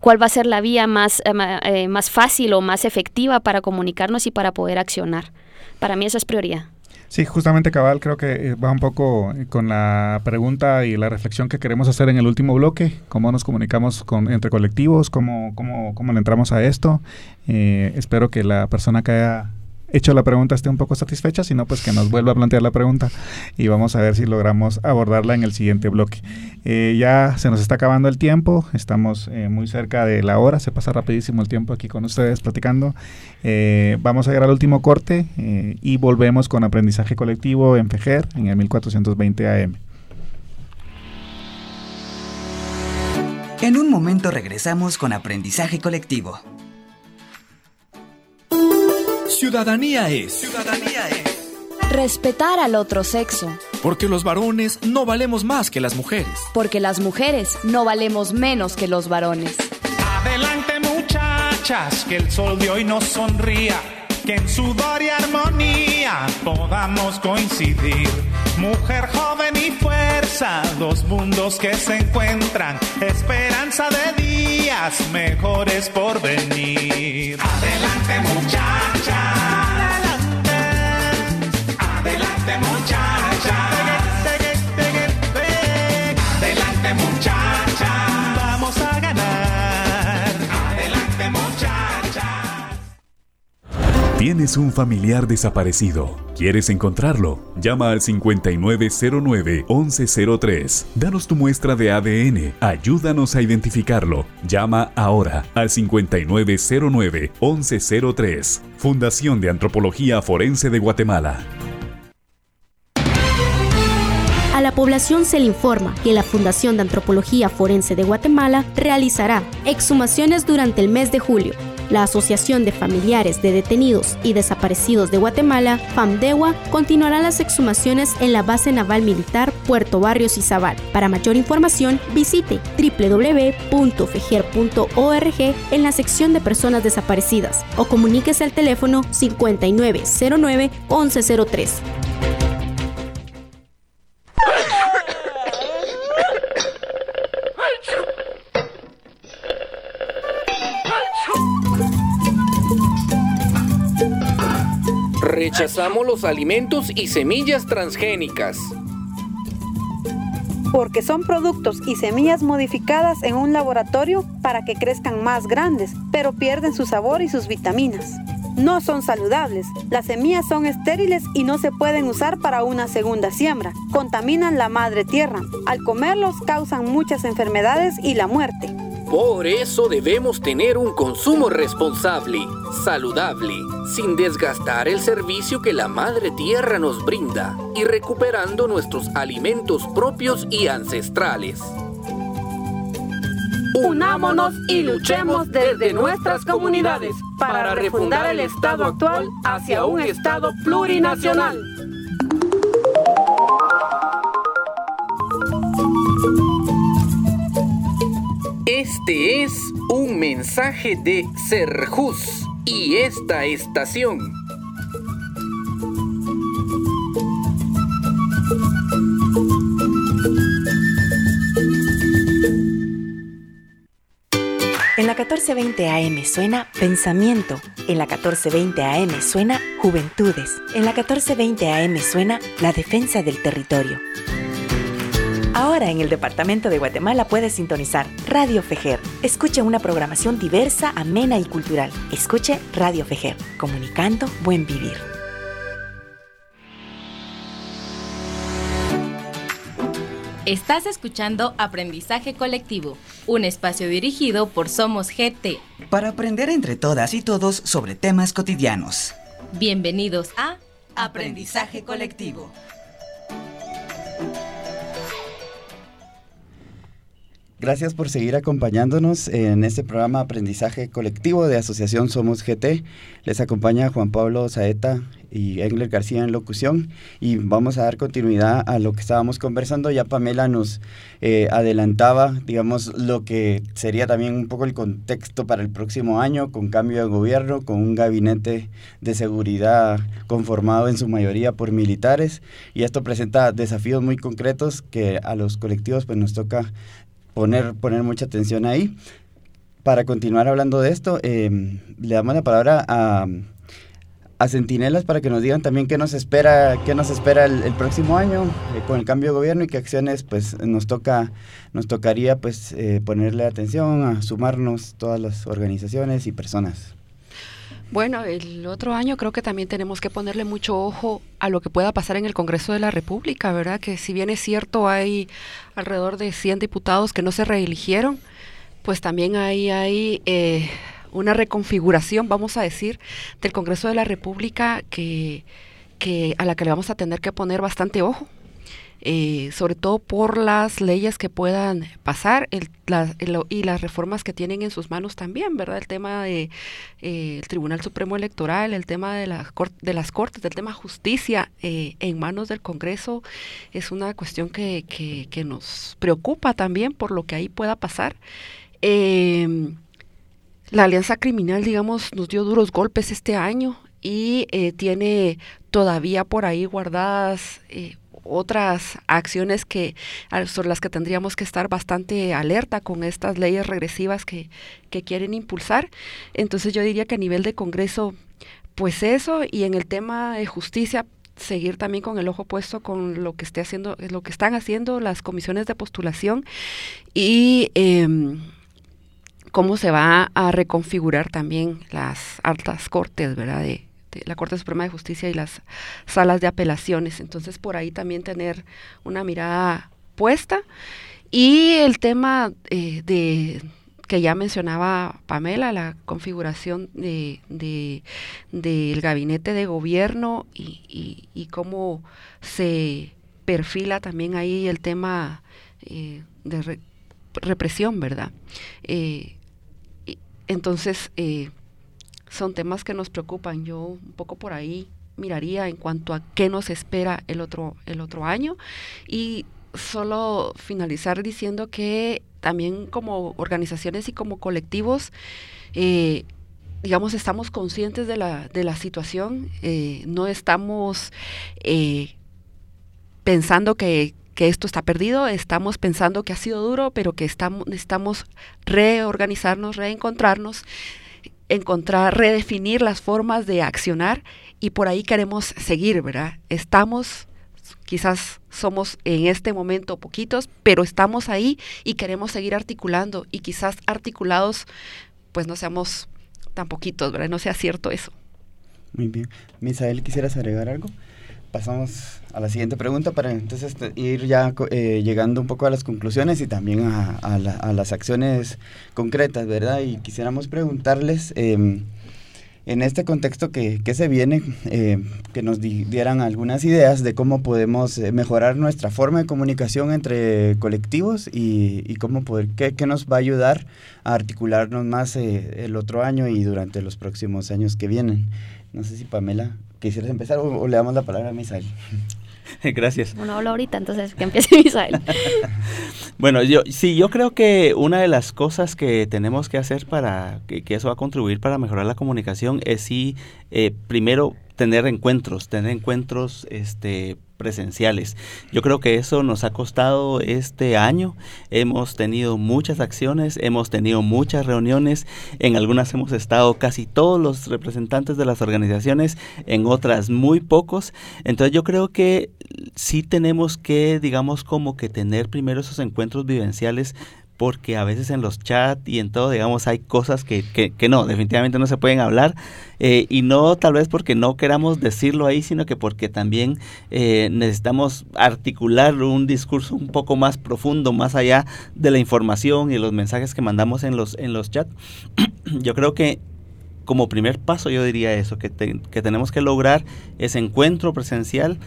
cuál va a ser la vía más, eh, eh, más fácil o más efectiva para comunicarnos y para poder accionar. Para mí eso es prioridad. Sí, justamente Cabal creo que eh, va un poco eh, con la pregunta y la reflexión que queremos hacer en el último bloque, cómo nos comunicamos con, entre colectivos, cómo, cómo, cómo le entramos a esto. Eh, espero que la persona que haya hecho la pregunta esté un poco satisfecha, sino pues que nos vuelva a plantear la pregunta y vamos a ver si logramos abordarla en el siguiente bloque. Eh, ya se nos está acabando el tiempo, estamos eh, muy cerca de la hora, se pasa rapidísimo el tiempo aquí con ustedes platicando. Eh, vamos a llegar al último corte y volvemos con aprendizaje colectivo en FEGER en el 1420 AM. En un momento regresamos con aprendizaje colectivo. Ciudadanía es. Ciudadanía es. Respetar al otro sexo. Porque los varones no valemos más que las mujeres. Porque las mujeres no valemos menos que los varones. Adelante muchachas, que el sol de hoy nos sonría. Que en sudor y armonía podamos coincidir. Mujer joven y fuerza, dos mundos que se encuentran. Esperanza de días mejores por venir. Adelante muchachas. ¿Tienes un familiar desaparecido? ¿Quieres encontrarlo? Llama al 5909-1103. Danos tu muestra de ADN. Ayúdanos a identificarlo. Llama ahora al 5909-1103. Fundación de Antropología Forense de Guatemala. A la población se le informa que la Fundación de Antropología Forense de Guatemala realizará exhumaciones durante el mes de julio la Asociación de Familiares de Detenidos y Desaparecidos de Guatemala, FAMDEWA, continuará las exhumaciones en la Base Naval Militar Puerto Barrios y Zabal. Para mayor información, visite www.fejer.org en la sección de personas desaparecidas o comuníquese al teléfono 5909 1103. Rechazamos los alimentos y semillas transgénicas. Porque son productos y semillas modificadas en un laboratorio para que crezcan más grandes, pero pierden su sabor y sus vitaminas. No son saludables. Las semillas son estériles y no se pueden usar para una segunda siembra. Contaminan la madre tierra. Al comerlos causan muchas enfermedades y la muerte. Por eso debemos tener un consumo responsable, saludable, sin desgastar el servicio que la Madre Tierra nos brinda y recuperando nuestros alimentos propios y ancestrales. Unámonos y luchemos desde nuestras comunidades para refundar el Estado actual hacia un Estado plurinacional. Este es un mensaje de Serjus y esta estación. En la 1420 AM suena Pensamiento. En la 1420 AM suena Juventudes. En la 1420 AM suena La Defensa del Territorio. Ahora en el Departamento de Guatemala puedes sintonizar Radio Fejer. Escuche una programación diversa, amena y cultural. Escuche Radio Fejer, comunicando buen vivir. Estás escuchando Aprendizaje Colectivo, un espacio dirigido por Somos GT. Para aprender entre todas y todos sobre temas cotidianos. Bienvenidos a Aprendizaje Colectivo. Gracias por seguir acompañándonos en este programa Aprendizaje Colectivo de Asociación Somos GT. Les acompaña Juan Pablo Saeta y Engler García en locución y vamos a dar continuidad a lo que estábamos conversando. Ya Pamela nos eh, adelantaba, digamos, lo que sería también un poco el contexto para el próximo año con cambio de gobierno, con un gabinete de seguridad conformado en su mayoría por militares y esto presenta desafíos muy concretos que a los colectivos pues nos toca poner, poner mucha atención ahí. Para continuar hablando de esto, em, le damos la palabra a, a Centinelas para que nos digan también qué nos espera, qué nos espera el, próximo año eh, con el cambio de gobierno y qué acciones pues nos toca, nos tocaría pues eh, ponerle atención, a sumarnos todas las organizaciones y personas. Bueno, el otro año creo que también tenemos que ponerle mucho ojo a lo que pueda pasar en el Congreso de la República, ¿verdad? Que si bien es cierto hay alrededor de 100 diputados que no se reeligieron, pues también hay, hay eh, una reconfiguración, vamos a decir, del Congreso de la República que, que a la que le vamos a tener que poner bastante ojo. Eh, sobre todo por las leyes que puedan pasar el, y las reformas que tienen en sus manos también, ¿verdad? El tema del de, eh, Tribunal Supremo Electoral, el tema de, la, de las Cortes, el tema justicia eh, en manos del Congreso es una cuestión que, que, nos preocupa también por lo que ahí pueda pasar. Em, la alianza criminal, digamos, nos dio duros golpes este año y tiene todavía por ahí guardadas otras acciones que sobre las que tendríamos que estar bastante alerta con estas leyes regresivas que, que quieren impulsar. Entonces yo diría que a nivel de Congreso, pues eso, y en el tema de justicia, seguir también con el ojo puesto con lo que esté haciendo, lo que están haciendo las comisiones de postulación y em, cómo se va a reconfigurar también las altas cortes, ¿verdad? De, la Corte Suprema de Justicia y las salas de apelaciones. Entonces, por ahí también tener una mirada puesta. Y el tema eh, de que ya mencionaba Pamela, la configuración de, del gabinete de gobierno y, cómo se perfila también ahí el tema eh, de represión, ¿verdad? Eh, entonces, son temas que nos preocupan. Yo un poco por ahí miraría en cuanto a qué nos espera el otro, el otro año. Y solo finalizar diciendo que también como organizaciones y como colectivos, eh, digamos, estamos conscientes de la, de la situación, eh, no estamos eh, pensando que, que, esto está perdido, estamos pensando que ha sido duro, pero que estamos, necesitamos reorganizarnos, reencontrarnos, encontrar, redefinir las formas de accionar y por ahí queremos seguir, ¿verdad? Estamos, quizás somos en este momento poquitos, pero estamos ahí y queremos seguir articulando y quizás articulados, pues no seamos tan poquitos, ¿verdad? No sea cierto eso. Muy bien. Misael, ¿quisieras agregar algo? Pasamos a la siguiente pregunta para entonces ir ya eh, llegando un poco a las conclusiones y también a, las acciones concretas, ¿verdad? Y quisiéramos preguntarles, em, en este contexto que, se viene, eh, que nos dieran algunas ideas de cómo podemos eh, mejorar nuestra forma de comunicación entre colectivos y, cómo poder, qué, qué, nos va a ayudar a articularnos más el otro año y durante los próximos años que vienen. No sé si Pamela ¿Quisieras empezar o, le damos la palabra a Misael? Gracias. Bueno, hablo ahorita, entonces que empiece Misael. bueno, yo sí, yo creo que una de las cosas que tenemos que hacer para que, eso va a contribuir para mejorar la comunicación es sí, eh, primero tener encuentros, tener encuentros este, presenciales. Yo creo que eso nos ha costado este año. Hemos tenido muchas acciones, hemos tenido muchas reuniones, en algunas hemos estado casi todos los representantes de las organizaciones, en otras muy pocos. Entonces yo creo que sí tenemos que, digamos, como que tener primero esos encuentros vivenciales porque a veces en los chats y en todo, digamos, hay cosas que, que, no, definitivamente no se pueden hablar, eh, y no tal vez porque no queramos decirlo ahí, sino que porque también eh, necesitamos articular un discurso un poco más profundo, más allá de la información y los mensajes que mandamos en los, en los chats. yo creo que como primer paso yo diría eso, que, que tenemos que lograr ese encuentro presencial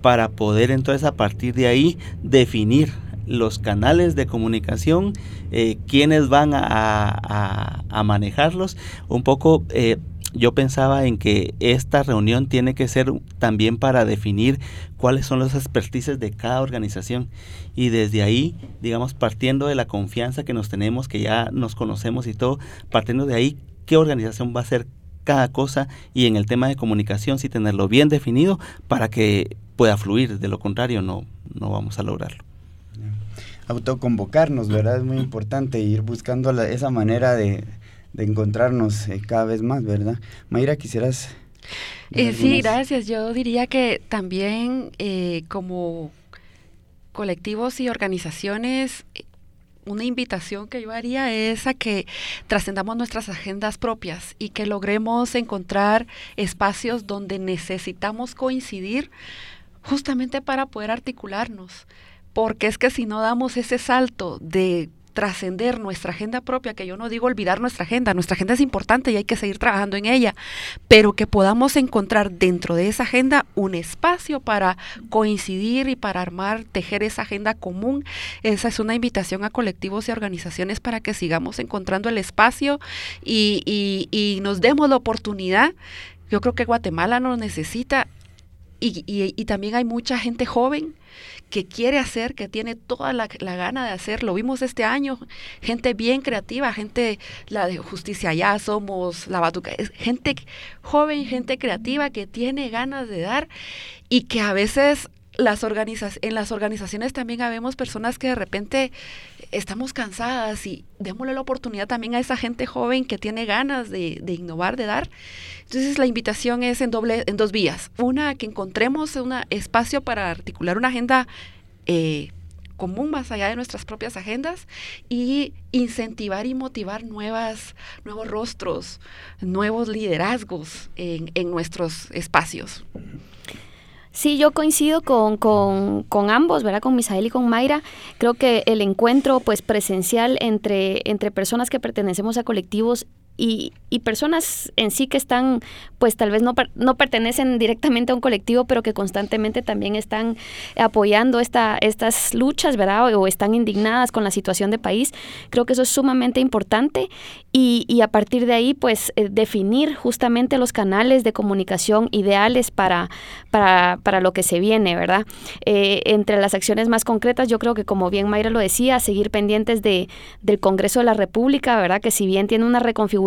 para poder entonces a partir de ahí definir los canales de comunicación, eh, quiénes van a, manejarlos. Un poco eh, yo pensaba en que esta reunión tiene que ser también para definir cuáles son los expertices de cada organización. Y desde ahí, digamos, partiendo de la confianza que nos tenemos, que ya nos conocemos y todo, partiendo de ahí, qué organización va a ser cada cosa y en el tema de comunicación sí tenerlo bien definido para que pueda fluir, de lo contrario no, no vamos a lograrlo autoconvocarnos, ¿verdad? Es muy importante ir buscando esa manera de, encontrarnos eh, cada vez más, ¿verdad? Mayra, quisieras... Eh, sí, gracias. Yo diría que también eh, como colectivos y organizaciones, una invitación que yo haría es a que trascendamos nuestras agendas propias y que logremos encontrar espacios donde necesitamos coincidir justamente para poder articularnos porque es que si no damos ese salto de trascender nuestra agenda propia, que yo no digo olvidar nuestra agenda, nuestra agenda es importante y hay que seguir trabajando en ella, pero que podamos encontrar dentro de esa agenda un espacio para coincidir y para armar, tejer esa agenda común. Esa es una invitación a colectivos y organizaciones para que sigamos encontrando el espacio y, nos demos la oportunidad. Yo creo que Guatemala nos necesita y también hay mucha gente joven que quiere hacer, que tiene toda la, gana de hacer. Lo vimos este año, gente bien creativa, gente, la de Justicia Ya Somos, la Batuca, gente joven, gente creativa que tiene ganas de dar y que a veces las en las organizaciones también habemos personas que de repente estamos cansadas y démosle la oportunidad también a esa gente joven que tiene ganas de, innovar, de dar. Entonces la invitación es en, doble, en dos vías. Una, que encontremos un espacio para articular una agenda eh, común más allá de nuestras propias agendas y incentivar y motivar nuevas, nuevos rostros, nuevos liderazgos en, en nuestros espacios. Sí, yo coincido con, con, con, ambos, ¿verdad? Con Misael y con Mayra. Creo que el encuentro pues presencial entre, entre personas que pertenecemos a colectivos y, y, personas en sí que están, pues tal vez no, no pertenecen directamente a un colectivo, pero que constantemente también están apoyando esta, estas luchas, ¿verdad? O, están indignadas con la situación de país. Creo que eso es sumamente importante y, y a partir de ahí, pues eh, definir justamente los canales de comunicación ideales para, para, para lo que se viene, ¿verdad? Eh, entre las acciones más concretas, yo creo que como bien Mayra lo decía, seguir pendientes de, del Congreso de la República, ¿verdad? Que si bien tiene una reconfiguración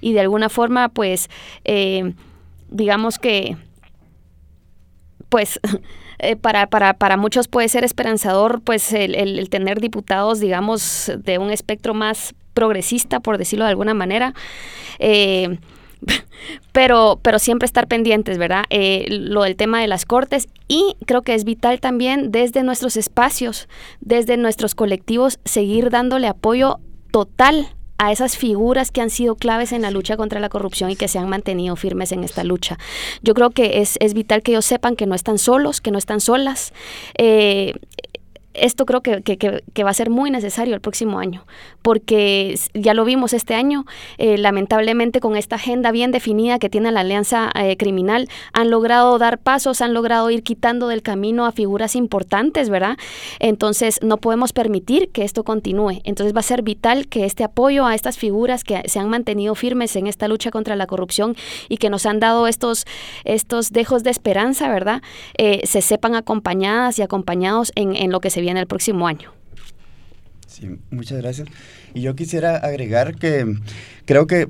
y de alguna forma, pues, eh, digamos que, pues, eh, para, para, para, muchos puede ser esperanzador, pues, el, tener diputados, digamos, de un espectro más progresista, por decirlo de alguna manera. Eh, pero, pero siempre estar pendientes, ¿verdad? lo del tema de las cortes y creo que es vital también desde nuestros espacios, desde nuestros colectivos, seguir dándole apoyo total a esas figuras que han sido claves en la lucha contra la corrupción y que se han mantenido firmes en esta lucha. Yo creo que es, es vital que ellos sepan que no están solos, que no están solas. Eh, esto creo que, que, va a ser muy necesario el próximo año, porque ya lo vimos este año, eh, lamentablemente con esta agenda bien definida que tiene la Alianza eh, Criminal, han logrado dar pasos, han logrado ir quitando del camino a figuras importantes, ¿verdad? Entonces no podemos permitir que esto continúe. Entonces va a ser vital que este apoyo a estas figuras que se han mantenido firmes en esta lucha contra la corrupción y que nos han dado estos, estos dejos de esperanza, ¿verdad? Eh, se sepan acompañadas y acompañados en, en lo que se en el próximo año. Sí, muchas gracias. Y yo quisiera agregar que creo que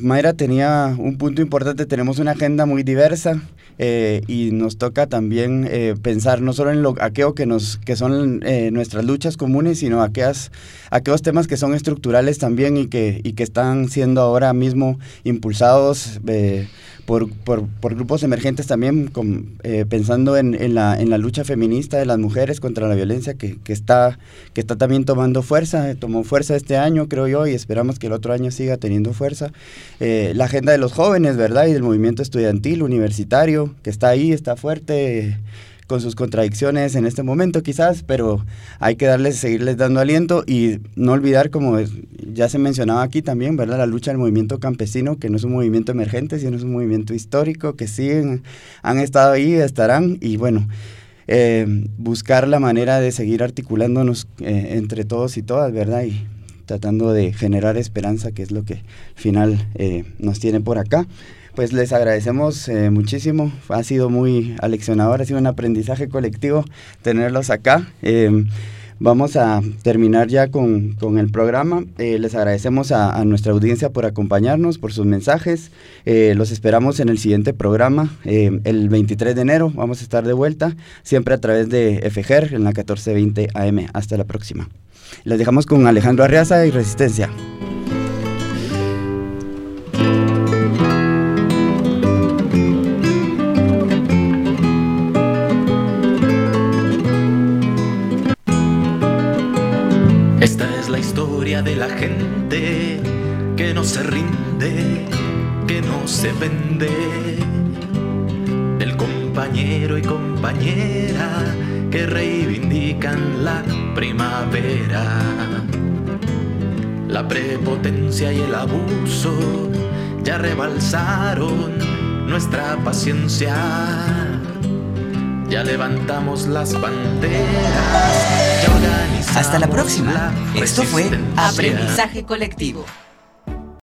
Mayra tenía un punto importante, tenemos una agenda muy diversa eh, y nos toca también eh, pensar no solo en lo, aquello que, nos, que son eh, nuestras luchas comunes, sino aquellas, aquellos temas que son estructurales también y que, y que están siendo ahora mismo impulsados por, por, por, grupos emergentes también, eh, pensando en, la, en la lucha feminista de las mujeres contra la violencia que, que, está, que está también tomando fuerza, tomó fuerza este año creo yo y esperamos que el otro año siga teniendo fuerza. Eh, la agenda de los jóvenes, ¿verdad? Y del movimiento estudiantil, universitario, que está ahí, está fuerte con sus contradicciones en este momento quizás, pero hay que darles, seguirles dando aliento y no olvidar, como ya se mencionaba aquí también, ¿verdad? La lucha del movimiento campesino, que no es un movimiento emergente, sino es un movimiento histórico, que siguen, han estado ahí, estarán, y bueno, eh, buscar la manera de seguir articulándonos eh, entre todos y todas, ¿verdad? Y tratando de generar esperanza, que es lo que al final eh, nos tiene por acá pues les agradecemos eh, muchísimo. Ha sido muy aleccionador, ha sido un aprendizaje colectivo tenerlos acá. Em, vamos a terminar ya con, con el programa. Eh, les agradecemos a, nuestra audiencia por acompañarnos, por sus mensajes. Eh, los esperamos en el siguiente programa, em, el 23 de enero. Vamos a estar de vuelta, siempre a través de FGER en la 1420 AM. Hasta la próxima. Les dejamos con Alejandro Arriaza y Resistencia. De la gente que no se rinde, que no se vende. El compañero y compañera que reivindican la primavera. La prepotencia y el abuso ya rebalsaron nuestra paciencia. Ya levantamos las banderas. Hasta la próxima. Esto fue Aprendizaje Colectivo.